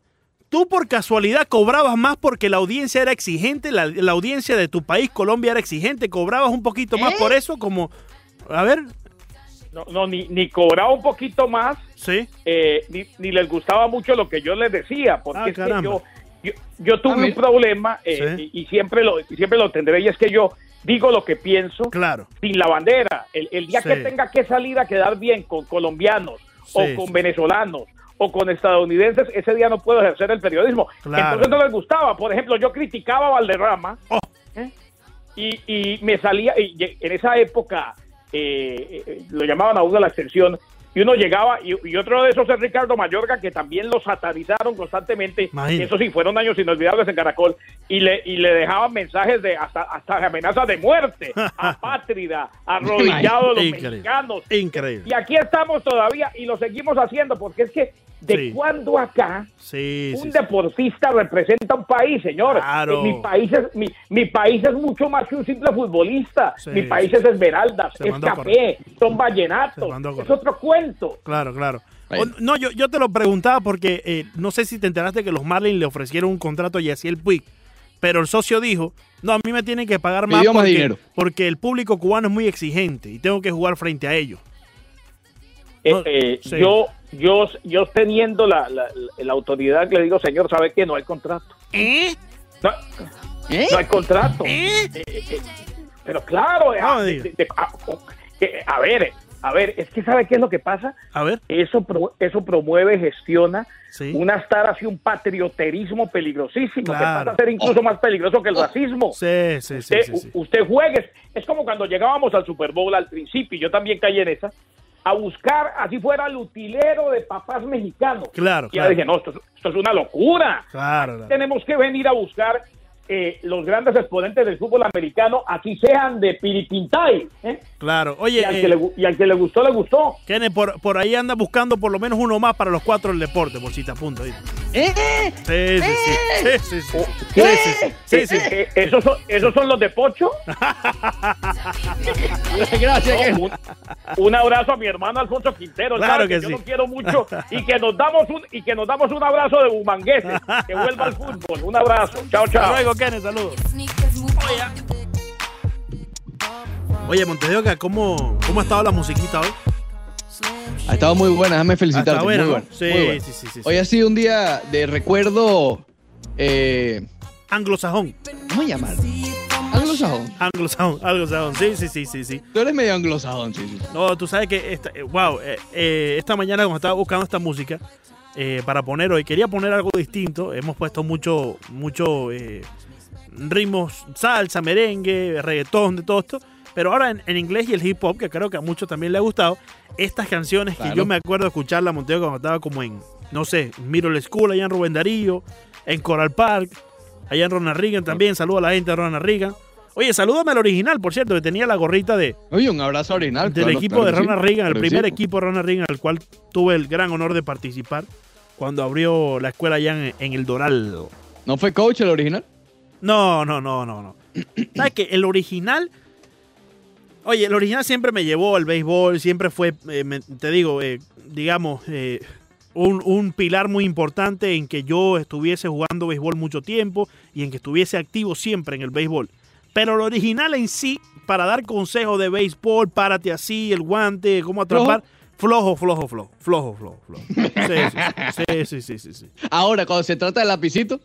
¿Tú por casualidad cobrabas más porque la audiencia era exigente? La, la audiencia de tu país, Colombia, era exigente. ¿Cobrabas un poquito más ¿Eh? por eso? Como, a ver, No, no, ni, ni cobraba un poquito más, sí. eh, ni, ni les gustaba mucho lo que yo les decía, porque Ah, es que yo, yo, yo tuve un problema eh, Sí. y, y siempre lo, siempre lo tendré, y es que yo digo lo que pienso Claro. sin la bandera. El, el día Sí. que tenga que salir a quedar bien con colombianos Sí, o con sí. venezolanos o con estadounidenses, ese día no puedo ejercer el periodismo. Claro. Entonces no les gustaba. Por ejemplo, yo criticaba a Valderrama Oh. ¿eh? y, y me salía, y en esa época eh, eh, lo llamaban a uno la extensión, y uno llegaba, y, y otro de esos es Ricardo Mayorga, que también lo satanizaron constantemente, Imagínate. eso sí, fueron años inolvidables en Caracol, y le, y le dejaban mensajes de hasta, hasta amenazas de muerte, apátrida, arrodillado a los Increíble. mexicanos. Increíble. Y aquí estamos todavía y lo seguimos haciendo, porque es que de Sí. cuando acá Sí, un sí, deportista representa un país, señor. Claro. Eh, Mi país es mi, mi país es mucho más que un simple futbolista. Mi país es Esmeraldas, es café, son vallenatos. Es otro cuento. Claro, claro. O- no, yo, yo te lo preguntaba porque eh, no sé si te enteraste que los Marlins le ofrecieron un contrato a Yaciel Puig, pero el socio dijo, no, a mí me tienen que pagar más porque, dinero. porque el público cubano es muy exigente y tengo que jugar frente a ellos. Eh, No, eh, sí. Yo yo yo teniendo la, la, la autoridad le digo, señor, ¿sabe qué? No hay contrato. ¿Eh? No, ¿Eh? no hay contrato. ¿Eh? Eh, eh, pero claro, eh, No me de- diga. de- de- a, eh, a ver, a ver, es que ¿sabe qué es lo que pasa? A ver, Eso, pro- eso promueve, gestiona sí. una estar hacia un patrioterismo peligrosísimo, que pasa a ser incluso más peligroso que el racismo. Sí, sí, sí, usted, sí, sí. u- usted juegue, es- como cuando llegábamos al Super Bowl al principio, yo también caí en esa, a buscar, así fuera el utilero de papás mexicanos. Claro, Y ya dije, no, esto, es- esto es una locura. Claro, claro. Tenemos que venir a buscar eh, los grandes exponentes del fútbol americano, así sean de Piripintay. ¿eh? claro. Y, Oye, al eh, que le, gu- y al que le gustó, le gustó. Kenneth, por, por ahí anda buscando por lo menos uno más para los cuatro del deporte, por si te. ¿Eh? Sí, sí, sí. Eh, eh, ¿esos, son, ¿Esos son los de Pocho? Gracias. No, un, un abrazo a mi hermano Alfonso Quintero. Claro que yo sí. lo quiero mucho y que nos damos un y que nos damos un abrazo de bumanguese, que vuelva al fútbol. Un abrazo. Chao, Hasta chao. luego, Kenneth, saludos. Oye, Montes de Oca, ¿cómo, ¿cómo ha estado la musiquita hoy? Ha estado muy buena, déjame Ha felicitarte. estado buena, muy ¿no? buena, Sí, muy buena. sí, sí, sí, sí. Hoy ha sido un día de recuerdo. Eh, Anglosajón. ¿Cómo llamarlo? Anglosajón. Anglosajón, anglosajón. Sí, sí, sí, sí, sí. Tú eres medio anglosajón, sí, sí. No, tú sabes que, esta, eh, wow, eh, eh, esta mañana cuando estaba buscando esta música eh, para poner hoy, quería poner algo distinto. Hemos puesto mucho, mucho eh, ritmos, salsa, merengue, reggaetón, de todo esto. Pero ahora en, en inglés y el hip hop, que creo que a muchos también le ha gustado, estas canciones que yo me acuerdo de escucharla Monteo cuando estaba como en, no sé, Middle School allá en Rubén Darío, en Coral Park, allá en Ronald Reagan también. Saludo a la gente de Ronald Reagan. Oye, salúdame al original, por cierto, que tenía la gorrita de, Oye, un abrazo original. del claro, equipo claro de sí, Ronald Reagan, el primer sí. equipo de Ronald Reagan, al cual tuve el gran honor de participar cuando abrió la escuela allá en, en el Doral. ¿No fue coach el original? No, no, no, no, no. ¿Sabes qué? El original. Oye, el original siempre me llevó al béisbol, siempre fue, eh, me- te digo, eh, digamos, eh, un, un pilar muy importante en que yo estuviese jugando béisbol mucho tiempo y en que estuviese activo siempre en el béisbol. Pero el original en sí, para dar consejos de béisbol, párate así, el guante, cómo atrapar, flojo, flojo, flojo, flojo, flojo, flojo. Sí, sí, sí, sí, sí, sí. Ahora, cuando se trata del lapicito,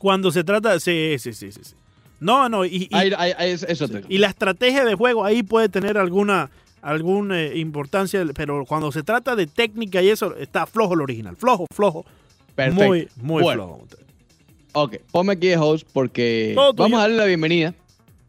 Cuando se trata, sí, sí, sí, sí. sí. No, no, y, y- ahí, ahí- eso y la estrategia de juego ahí puede tener alguna, alguna eh, importancia, pero cuando se trata de técnica y eso, está flojo el original. Flojo, flojo. Perfecto. Muy, muy Bueno, flojo. Ok, ponme aquí de host porque vamos a darle la bienvenida.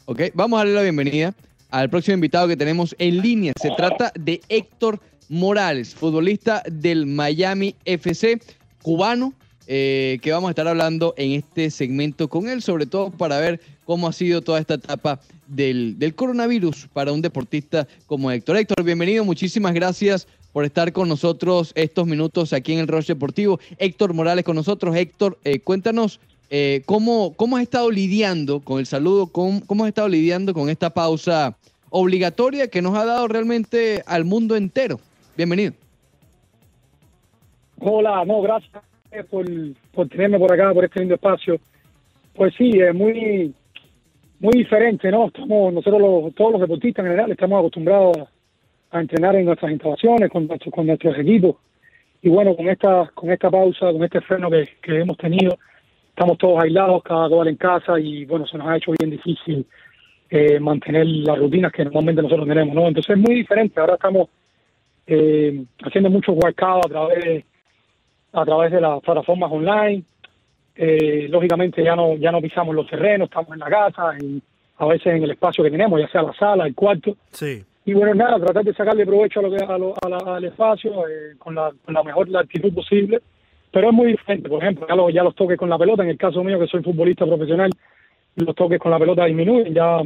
Ok, vamos a darle la bienvenida al próximo invitado que tenemos en línea. Se trata de Héctor Morales, futbolista del Miami FC, cubano, eh, que vamos a estar hablando en este segmento con él, sobre todo para ver cómo ha sido toda esta etapa del, del coronavirus para un deportista como Héctor. Héctor, bienvenido, muchísimas gracias por estar con nosotros estos minutos aquí en el Roche Deportivo. Héctor Morales con nosotros. Héctor, eh, cuéntanos eh, ¿cómo, ¿cómo has estado lidiando con el saludo? ¿Cómo, ¿Cómo has estado lidiando con esta pausa obligatoria que nos ha dado realmente al mundo entero? Bienvenido. Hola, no, gracias por, por tenerme por acá, por este lindo espacio. Pues sí, es muy muy diferente, ¿no? Estamos, nosotros los, todos los deportistas en general estamos acostumbrados a, entrenar en nuestras instalaciones, con, nuestro- con nuestros equipos. Y bueno, con esta, con esta pausa, con este freno que, que hemos tenido, estamos todos aislados, cada cual en casa, y bueno, se nos ha hecho bien difícil eh, mantener las rutinas que normalmente nosotros tenemos, ¿no? Entonces es muy diferente. Ahora estamos eh, haciendo muchos workouts a través a través de las plataformas online. Eh, lógicamente ya no ya no pisamos los terrenos, estamos en la casa, en- a veces en el espacio que tenemos, ya sea la sala, el cuarto. Sí. Y bueno, nada, tratar de sacarle provecho a lo que, a lo- a la- al espacio eh, con, la, con la mejor actitud posible. Pero es muy diferente, por ejemplo, ya, lo- ya los toques con la pelota, en el caso mío que soy futbolista profesional, los toques con la pelota disminuyen, ya,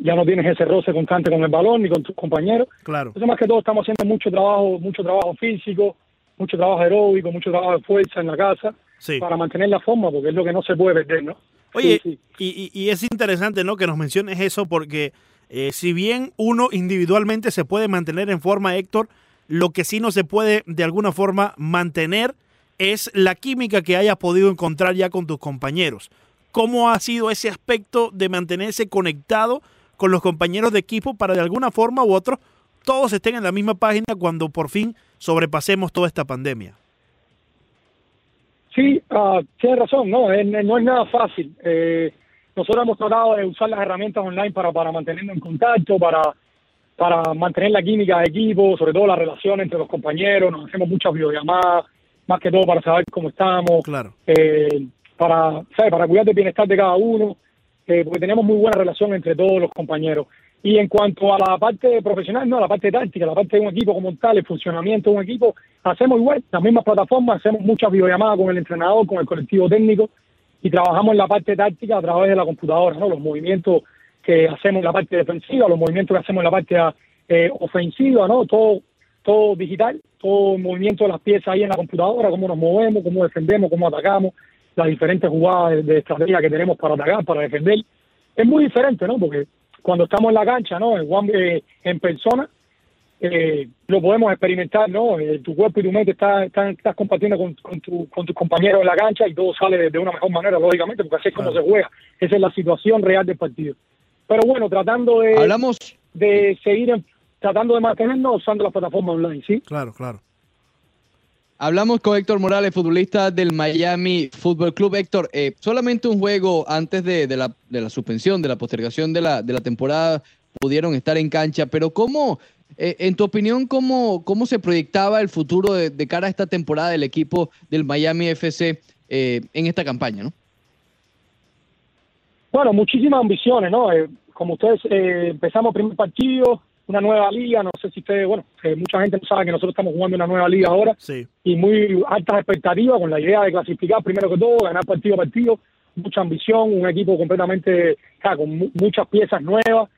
ya no tienes ese roce constante con el balón ni con tus compañeros. Claro. Entonces, más que todo, estamos haciendo mucho trabajo, mucho trabajo físico, mucho trabajo aeróbico, mucho trabajo de fuerza en la casa Sí. para mantener la forma, porque es lo que no se puede perder, ¿no? Oye, Sí, sí. Y, y- y es interesante, ¿no? Que nos menciones eso porque eh, si bien uno individualmente se puede mantener en forma, Héctor, lo que sí no se puede de alguna forma mantener es la química que hayas podido encontrar ya con tus compañeros. ¿Cómo ha sido ese aspecto de mantenerse conectado con los compañeros de equipo para de alguna forma u otra todos estén en la misma página cuando por fin sobrepasemos toda esta pandemia? Sí, ah, tienes razón, no, es- no es nada fácil. Eh, nosotros hemos tratado de usar las herramientas online para, para mantenernos en contacto, para, para mantener la química de equipo, sobre todo la relación entre los compañeros, nos hacemos muchas videollamadas, más que todo para saber cómo estamos, Claro. eh, para, ¿sabes? para cuidar del bienestar de cada uno, eh, porque tenemos muy buena relación entre todos los compañeros. Y en cuanto a la parte profesional, no, la parte táctica, la parte de un equipo como tal, el funcionamiento de un equipo, hacemos igual, las mismas plataformas, hacemos muchas videollamadas con el entrenador, con el colectivo técnico y trabajamos en la parte táctica a través de la computadora, ¿no? Los movimientos que hacemos en la parte defensiva, los movimientos que hacemos en la parte eh, ofensiva, ¿no? Todo, todo digital, todo el movimiento de las piezas ahí en la computadora, cómo nos movemos, cómo defendemos, cómo atacamos, las diferentes jugadas de, de estrategia que tenemos para atacar, para defender. Es muy diferente, ¿no? Porque cuando estamos en la cancha, ¿no? En, one- eh, en persona, eh, lo podemos experimentar, ¿no? Eh, tu cuerpo y tu mente está- están, estás compartiendo con, con, tu- con tus compañeros en la cancha y todo sale de, de una mejor manera, lógicamente, porque así es como se juega. Esa es la situación real del partido. Pero bueno, tratando de... Hablamos, de seguir en- tratando de mantenernos usando las plataformas online, ¿sí? Claro, claro. Hablamos con Héctor Morales, futbolista del Miami Football Club. Héctor, eh, solamente un juego antes de, la, de la suspensión, de la postergación de la, de la temporada, pudieron estar en cancha, pero ¿cómo, eh, en tu opinión, cómo, se proyectaba el futuro de, cara a esta temporada del equipo del Miami FC eh, en esta campaña? ¿no? Bueno, muchísimas ambiciones, ¿no? Eh, como ustedes eh, empezamos primer partido, una nueva liga, no sé si ustedes, bueno, eh, mucha gente no sabe que nosotros estamos jugando una nueva liga ahora Sí. y muy altas expectativas con la idea de clasificar primero que todo, ganar partido a partido, mucha ambición, un equipo completamente, con mu- muchas piezas nuevas,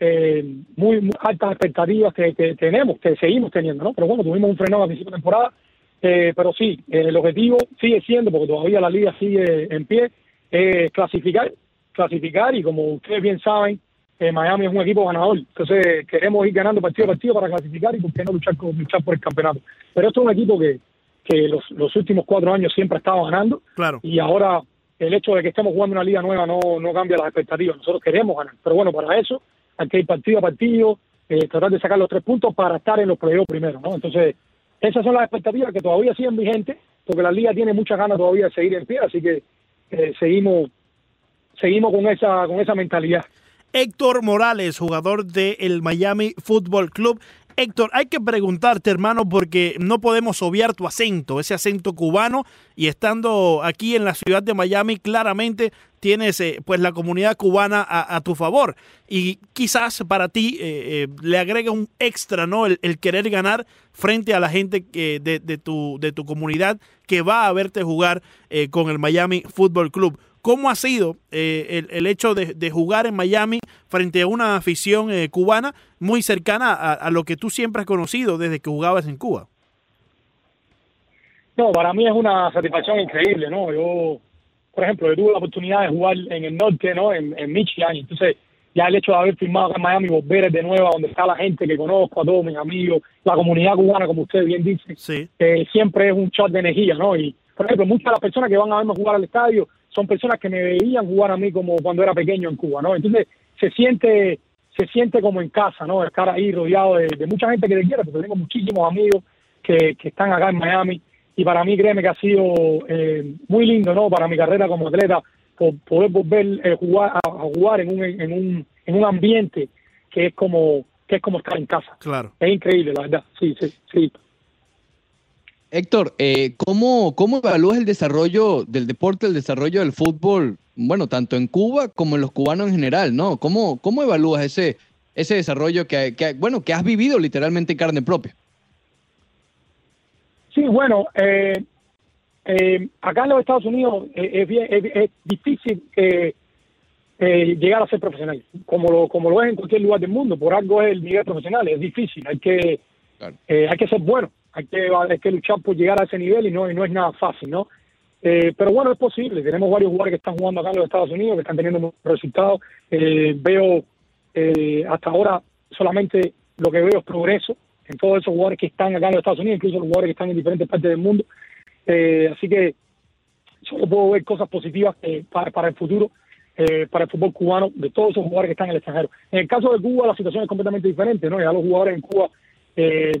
eh, muy, muy altas expectativas que, que tenemos, que seguimos teniendo, ¿no? Pero bueno, tuvimos un frenado a principio de temporada, eh, pero sí, eh, el objetivo sigue siendo, porque todavía la liga sigue en pie, es clasificar, clasificar y como ustedes bien saben, eh, Miami es un equipo ganador, entonces queremos ir ganando partido a partido para clasificar y por qué no luchar, con- luchar por el campeonato. Pero esto es un equipo que, que los, los últimos cuatro años siempre ha estado ganando Claro. y ahora el hecho de que estemos jugando una liga nueva no, no cambia las expectativas. Nosotros queremos ganar, pero bueno, para eso hay que ir partido a partido, eh, tratar de sacar los tres puntos para estar en los playoffs primero, ¿no? Entonces, esas son las expectativas que todavía siguen vigentes, porque la liga tiene muchas ganas todavía de seguir en pie, así que eh, seguimos seguimos con esa con esa mentalidad. Héctor Morales, jugador del Miami Football Club. Héctor, hay que preguntarte, hermano, porque no podemos obviar tu acento, ese acento cubano, y estando aquí en la ciudad de Miami, claramente tienes eh, pues la comunidad cubana a, tu favor. Y quizás para ti eh, eh, le agrega un extra, ¿no? El, querer ganar frente a la gente de tu, de tu comunidad que va a verte jugar eh, con el Miami Football Club. ¿Cómo ha sido eh, el, el hecho de, de jugar en Miami frente a una afición eh, cubana muy cercana a, a lo que tú siempre has conocido desde que jugabas en Cuba? No, para mí es una satisfacción increíble, ¿no? Yo, por ejemplo, yo tuve la oportunidad de jugar en el norte, ¿no? En, en Michigan, entonces ya el hecho de haber firmado en Miami, volver de nuevo a donde está la gente que conozco, a todos mis amigos, la comunidad cubana, como usted bien dice, Sí, eh, siempre es un shot de energía, ¿no? Y, por ejemplo, muchas de las personas que van a verme jugar al estadio son personas que me veían jugar a mí como cuando era pequeño en Cuba, ¿no? Entonces, se siente se siente como en casa, ¿no? Estar ahí rodeado de, de mucha gente que te quiere, porque tengo muchísimos amigos que, que están acá en Miami y para mí créeme que ha sido eh, muy lindo, ¿no? Para mi carrera como atleta, por poder volver eh, jugar, a, a jugar en un, en, un, en un ambiente que es como que es como estar en casa. claro. Es increíble, la verdad. Sí, sí, sí. Héctor, eh, ¿cómo, ¿cómo evalúas el desarrollo del deporte, el desarrollo del fútbol, bueno, tanto en Cuba como en los cubanos en general, ¿no? ¿Cómo, cómo evalúas ese, ese desarrollo que, que, bueno, que has vivido literalmente en carne propia? Sí, bueno, eh, eh, acá en los Estados Unidos eh, es, es- es difícil eh, llegar a ser profesional, como lo, como lo es en cualquier lugar del mundo. Por algo es el nivel profesional, es difícil, hay que, Claro. hay que ser bueno, hay que, hay que luchar por llegar a ese nivel y no, y no es nada fácil, ¿no? Eh, pero bueno, es posible. Tenemos varios jugadores que están jugando acá en los Estados Unidos, que están teniendo buenos resultados. Eh, veo eh, hasta ahora solamente lo que veo es progreso en todos esos jugadores que están acá en los Estados Unidos, incluso los jugadores que están en diferentes partes del mundo. Eh, así que solo puedo ver cosas positivas para, para el futuro, eh, para el fútbol cubano, de todos esos jugadores que están en el extranjero. En el caso de Cuba, la situación es completamente diferente, ¿no? Ya los jugadores en Cuba, eh,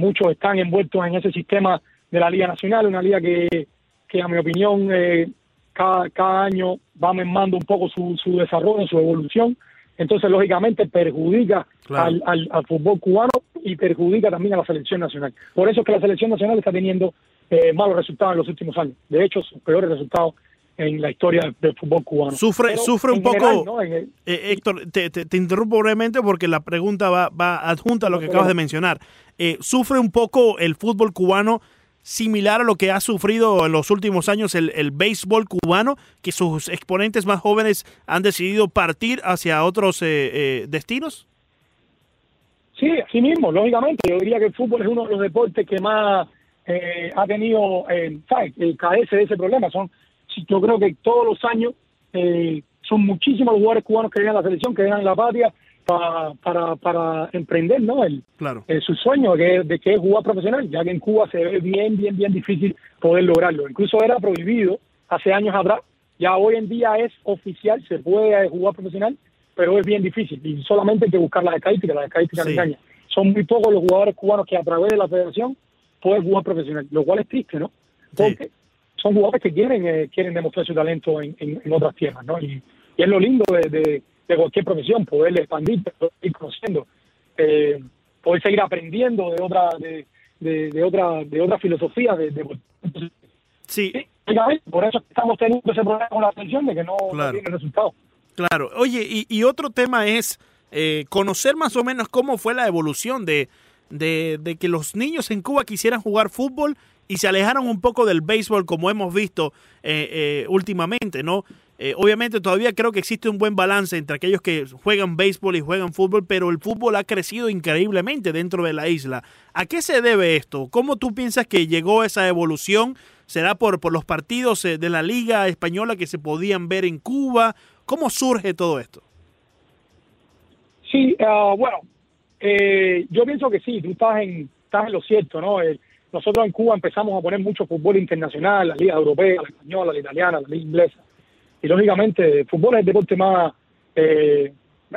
muchos están envueltos en ese sistema de la Liga Nacional, una liga que, que a mi opinión, eh, cada, cada año va mermando un poco su, su desarrollo, su evolución. Entonces, lógicamente, perjudica Claro. al, al, al fútbol cubano y perjudica también a la selección nacional. Por eso es que la selección nacional está teniendo eh, malos resultados en los últimos años. De hecho, sus peores resultados en la historia del, fútbol cubano. Sufre- Pero sufre un general, poco- el- Eh, Héctor, te, te- te interrumpo brevemente porque la pregunta va, va adjunta a lo que acabas de mencionar. Eh, ¿Sufre un poco el fútbol cubano similar a lo que ha sufrido en los últimos años el, el béisbol cubano, que sus exponentes más jóvenes han decidido partir hacia otros eh, eh, destinos? Sí, así mismo, lógicamente. Yo diría que el fútbol es uno de los deportes que más eh, ha tenido, eh, ¿sabes? Eh, cadece de ese problema. Son, yo creo que todos los años eh, son muchísimos los jugadores cubanos que llegan a la selección, que llegan a la patria pa- para, para emprender, ¿no? El, Claro. eh, su sueño que, de que es jugar profesional, ya que en Cuba se ve bien, bien, bien difícil poder lograrlo. Incluso era prohibido hace años atrás, ya hoy en día es oficial, se puede jugar profesional, pero es bien difícil y solamente hay que buscar las estadísticas, las estadísticas Sí. engañan. Son muy pocos los jugadores cubanos que a través de la federación pueden jugar profesional, lo cual es triste, ¿no? Porque son jugadores que quieren eh, quieren demostrar su talento en, en- en otras tierras, ¿no? Y, y es lo lindo de, de- de cualquier profesión, poder expandir, ir conociendo, eh, poder seguir aprendiendo de otra de, de, otra de otra filosofía de, Sí, básicamente, por eso estamos teniendo ese problema con la atención de que no, no Claro. tiene resultados. Claro. Oye, y, y otro tema es eh, conocer más o menos cómo fue la evolución de, de, de que los niños en Cuba quisieran jugar fútbol y se alejaron un poco del béisbol como hemos visto eh, eh, últimamente, ¿no? Eh, obviamente todavía creo que existe un buen balance entre aquellos que juegan béisbol y juegan fútbol, pero el fútbol ha crecido increíblemente dentro de la isla. ¿A qué se debe esto? ¿Cómo tú piensas que llegó esa evolución? ¿Será por, por los partidos de la Liga Española que se podían ver en Cuba? ¿Cómo surge todo esto? Sí, ah, bueno, yo pienso que sí, tú estás en, estás en lo cierto, ¿no? Nosotros en Cuba empezamos a poner mucho fútbol internacional, la liga europea, la española, la italiana, la liga inglesa. Y lógicamente el fútbol es el deporte más, eh,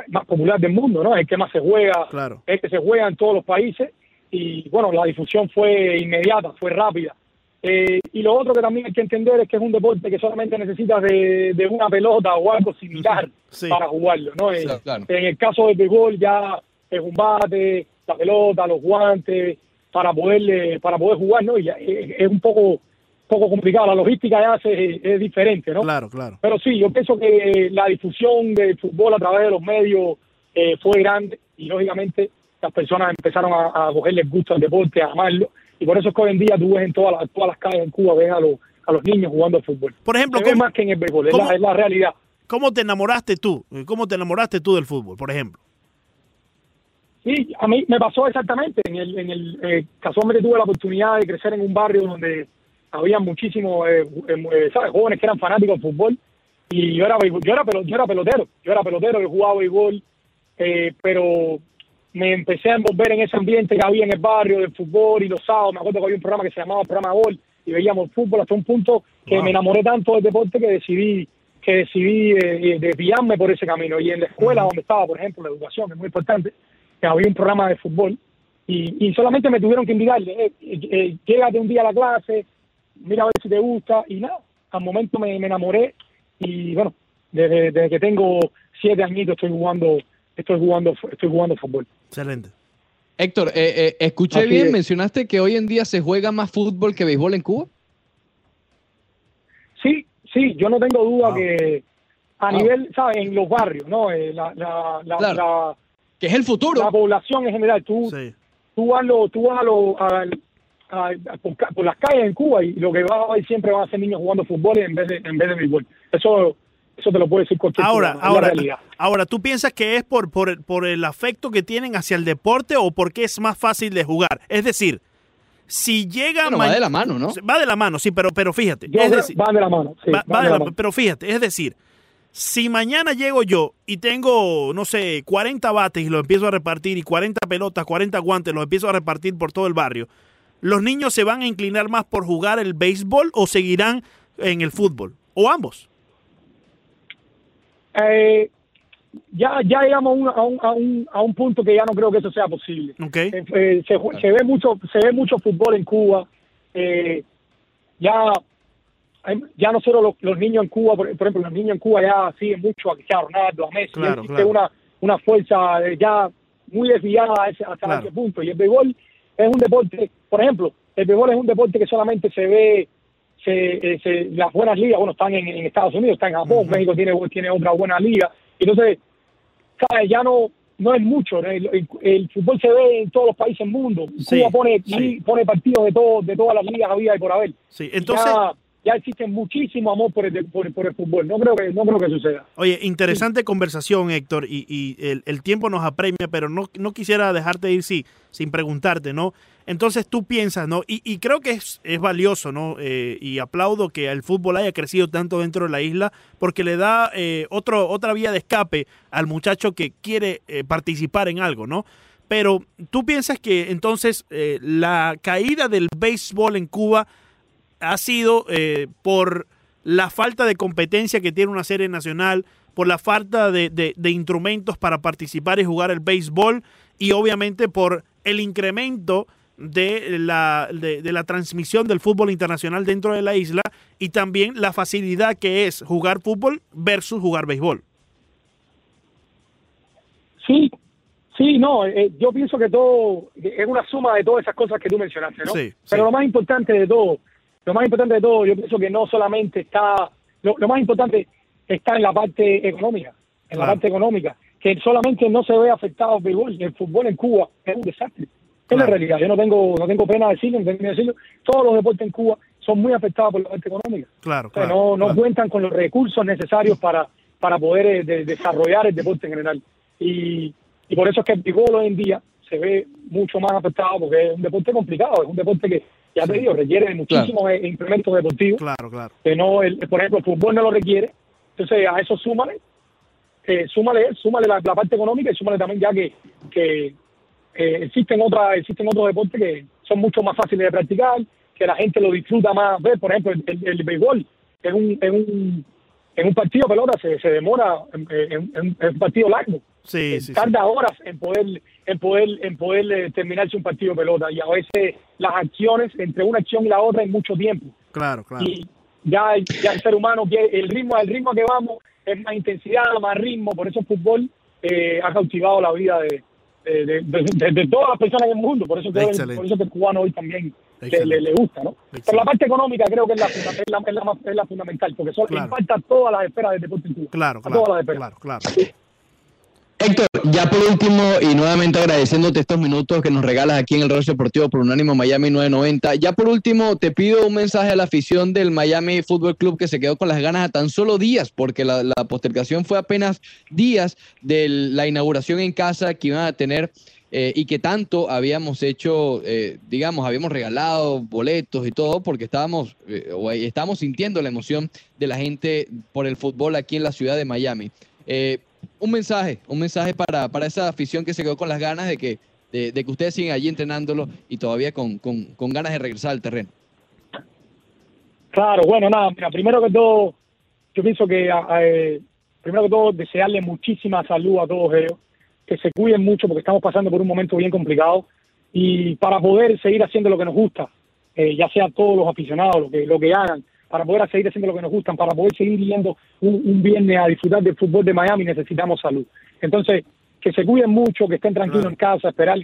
más popular del mundo, ¿no? Es el que más se juega, Claro. es el que se juega en todos los países. Y bueno, la difusión fue inmediata, fue rápida. Eh, y lo otro que también hay que entender es que es un deporte que solamente necesitas de, de una pelota o algo similar Sí. para jugarlo, ¿no? Eh, Sí, claro. En el caso del béisbol ya es un bate, la pelota, los guantes para poder para poder jugar, ¿no? Y ya es, es un poco poco complicado, la logística ya se- es diferente, ¿no? Claro, claro. Pero sí, yo pienso que la difusión del fútbol a través de los medios eh, fue grande y lógicamente las personas empezaron a, a cogerle el gusto al deporte, a amarlo. Y por eso es que hoy en día tú ves en todas las, todas las calles en Cuba, ves a los, a los niños jugando al fútbol. Por ejemplo, ¿cómo- más que en el béisbol, es la, es la realidad. ¿Cómo te enamoraste tú? ¿Cómo te enamoraste tú del fútbol, por ejemplo? Sí, a mí me pasó exactamente. En el, en el eh, casualmente tuve la oportunidad de crecer en un barrio donde había muchísimos eh, eh, ¿sabes? jóvenes que eran fanáticos del fútbol y yo era yo era, yo era pelotero, yo era pelotero, yo jugaba béisbol, eh, pero me empecé a envolver en ese ambiente que había en el barrio del fútbol y los sábados, me acuerdo que había un programa que se llamaba Programa Gol y veíamos fútbol hasta un punto que Wow. me enamoré tanto del deporte que decidí que decidí eh, desviarme por ese camino y en la escuela donde estaba, por ejemplo, la educación es muy importante, que había un programa de fútbol y, y solamente me tuvieron que invitar, eh, eh, eh, llégate un día a la clase, mira a ver si te gusta y nada, al momento me, me enamoré y bueno, desde, desde que tengo siete añitos estoy jugando, estoy jugando, estoy jugando fútbol. Excelente. Héctor, eh, eh, escuché Así bien, es. mencionaste que hoy en día se juega más fútbol que béisbol en Cuba. Sí, sí, yo no tengo duda Wow. que a Wow. nivel, ¿sabes? En los barrios, ¿no? Eh, la, la, la, Claro. Que es el futuro. la población en general, tú, Sí. tú vas, lo, tú vas a, lo- a- a- a- por, las calles en Cuba y lo que va a ver siempre van a ser niños jugando fútbol en vez de, en vez de béisbol. Eso, eso te lo puede decir cualquier Ahora, ahora, realidad. ahora, ¿tú piensas que es por, por, por el afecto que tienen hacia el deporte o porque es más fácil de jugar? Es decir, si llega... Bueno, va de la mano, ¿no? Va de la mano, sí, pero, pero fíjate. Yo es creo- decir, van de la mano, sí, va- va de de la la- mano. pero fíjate, es decir, si mañana llego yo y tengo, no sé, 40 bates y los empiezo a repartir y 40 pelotas, 40 guantes, los empiezo a repartir por todo el barrio, ¿los niños se van a inclinar más por jugar el béisbol o seguirán en el fútbol? ¿O ambos? Eh, ya, ya llegamos a un, a, un, a, un, a un punto que ya no creo que eso sea posible. ¿Ok? Eh, eh, se, se ve mucho se ve mucho fútbol en Cuba eh, ya ya no solo los, los niños en Cuba por, por ejemplo los niños en Cuba ya siguen mucho a Cristiano Ronaldo a Messi Claro, existe claro. una una fuerza eh, ya muy desviada hasta Claro. ese punto y el béisbol es un deporte por ejemplo el béisbol es un deporte que solamente se ve se, eh, se- las buenas ligas bueno están en, en Estados Unidos está en Japón México tiene tiene otra buena liga entonces ¿sabes? ya no no es mucho el, el- el fútbol se ve en todos los países del mundo Sí, Cuba pone sí. pone partidos de todo de todas las ligas había y por haber Sí, entonces... ya, ya existe muchísimo amor por el, por, por el fútbol no creo que no creo que suceda Oye, interesante conversación, Héctor, y, y el, el tiempo nos apremia, pero no, no quisiera dejarte ir sí, sin preguntarte, ¿no? Entonces tú piensas, ¿no? Y, y creo que es, es valioso, ¿no? Eh, y aplaudo que el fútbol haya crecido tanto dentro de la isla, porque le da eh, otro, otra vía de escape al muchacho que quiere eh, participar en algo, ¿no? Pero tú piensas que entonces la caída del béisbol en Cuba ha sido eh, por la falta de competencia que tiene una serie nacional, por la falta de, de- de instrumentos para participar y jugar el béisbol y obviamente por el incremento de la, de, de la transmisión del fútbol internacional dentro de la isla y también la facilidad que es jugar fútbol versus jugar béisbol. Sí, sí, no, eh, yo pienso que todo es una suma de todas esas cosas que tú mencionaste, ¿no? Sí, Pero sí. lo más importante de todo, lo más importante de todo, yo pienso que no solamente está, lo, lo más importante está en la parte económica, en la parte económica, que solamente no se ve afectado el béisbol, el fútbol en Cuba es un desastre. Es la realidad, yo no tengo, no tengo pena de decirlo, no tengo miedo de decirlo, todos los deportes en Cuba son muy afectados por la parte económica. Claro, O sea, claro. no, no claro. cuentan con los recursos necesarios para, para poder eh, de- desarrollar el deporte en general. Y, y por eso es que el béisbol hoy en día se ve mucho más afectado porque es un deporte complicado, es un deporte que, ya te Sí. digo, requiere de muchísimos eh, implementos deportivos, Claro, claro. que no, el, por ejemplo, el fútbol no lo requiere. Entonces, a eso súmale, eh, súmale, súmale la, la parte económica y súmale también ya que, que eh, existen otras existen otros deportes que son mucho más fáciles de practicar, que la gente lo disfruta más. Ver, por ejemplo, el, el- el béisbol en un, en un en un partido pelota se, se demora en- en un partido largo. Sí, tarda horas en poder en poder en poder eh, terminarse un partido de pelota y a veces las acciones entre una acción y la otra hay mucho tiempo Claro, claro. y ya, el- ya el ser humano el ritmo el ritmo que vamos es más intensidad más ritmo por eso el fútbol eh, ha cautivado la vida de de, todas las personas en el mundo por eso que Excelente. por eso que el cubano hoy también le, le- le gusta no Excelente. pero la parte económica creo que es la, es la, es la más- es la fundamental porque eso Claro. impacta a todas las esferas del deporte en Cuba Claro, a todas las claro, esferas claro, claro. Héctor, ya por último y nuevamente agradeciéndote estos minutos que nos regalas aquí en el Radio Deportivo por Unánimo Miami 990. Ya por último te pido un mensaje a la afición del Miami Fútbol Club que se quedó con las ganas a tan solo días, porque la, la postergación fue apenas días de la inauguración en casa que iban a tener eh, y que tanto habíamos hecho, eh, digamos, habíamos regalado boletos y todo porque estábamos, eh, o estábamos sintiendo la emoción de la gente por el fútbol aquí en la ciudad de Miami. Un mensaje, un mensaje para, para esa afición que se quedó con las ganas de que, de, que ustedes siguen allí entrenándolo y todavía con, con, con ganas de regresar al terreno. Claro, bueno, nada, mira, primero que todo, yo pienso que, a- a, eh, primero que todo, desearle muchísima salud a todos ellos, que se cuiden mucho porque estamos pasando por un momento bien complicado y para poder seguir haciendo lo que nos gusta, eh, ya sea todos los aficionados, lo que, lo que hagan, para poder seguir haciendo lo que nos gustan, para poder seguir yendo un, viernes a disfrutar del fútbol de Miami, necesitamos salud. Entonces, que se cuiden mucho, que estén tranquilos en casa, esperar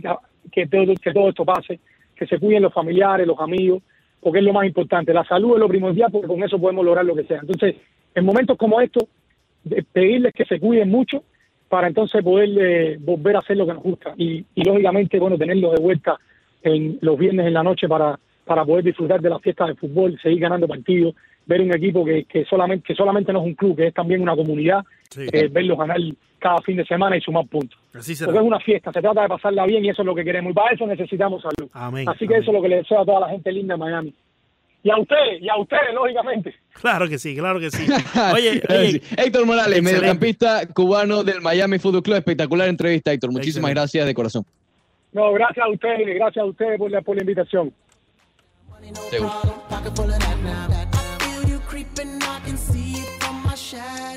que, todo, esto pase, que se cuiden los familiares, los amigos, porque es lo más importante. La salud es lo primordial porque con eso podemos lograr lo que sea. Entonces, en momentos como estos, pedirles que se cuiden mucho para entonces poder eh, volver a hacer lo que nos gusta y, y lógicamente, bueno, tenerlos de vuelta en los viernes en la noche para, para poder disfrutar de las fiestas de fútbol, seguir ganando partidos, ver un equipo que, que solamente que solamente no es un club, que es también una comunidad, Sí. eh, verlos ganar cada fin de semana y sumar puntos. Así Porque es una fiesta, se trata de pasarla bien y eso es lo que queremos. Y para eso necesitamos salud. Amén. Así que amén. eso es lo que le deseo a toda la gente linda de Miami. Y a ustedes, y a ustedes, lógicamente. Claro que sí, claro que sí. Oye. Héctor Morales, excelente. mediocampista cubano del Miami Fútbol Club. Espectacular entrevista, Héctor. Muchísimas Excelente. gracias de corazón. No, gracias a ustedes, gracias a ustedes por la, por la invitación. Seguro. Pocket full of that now. I feel you creeping, I can see it from my shadow.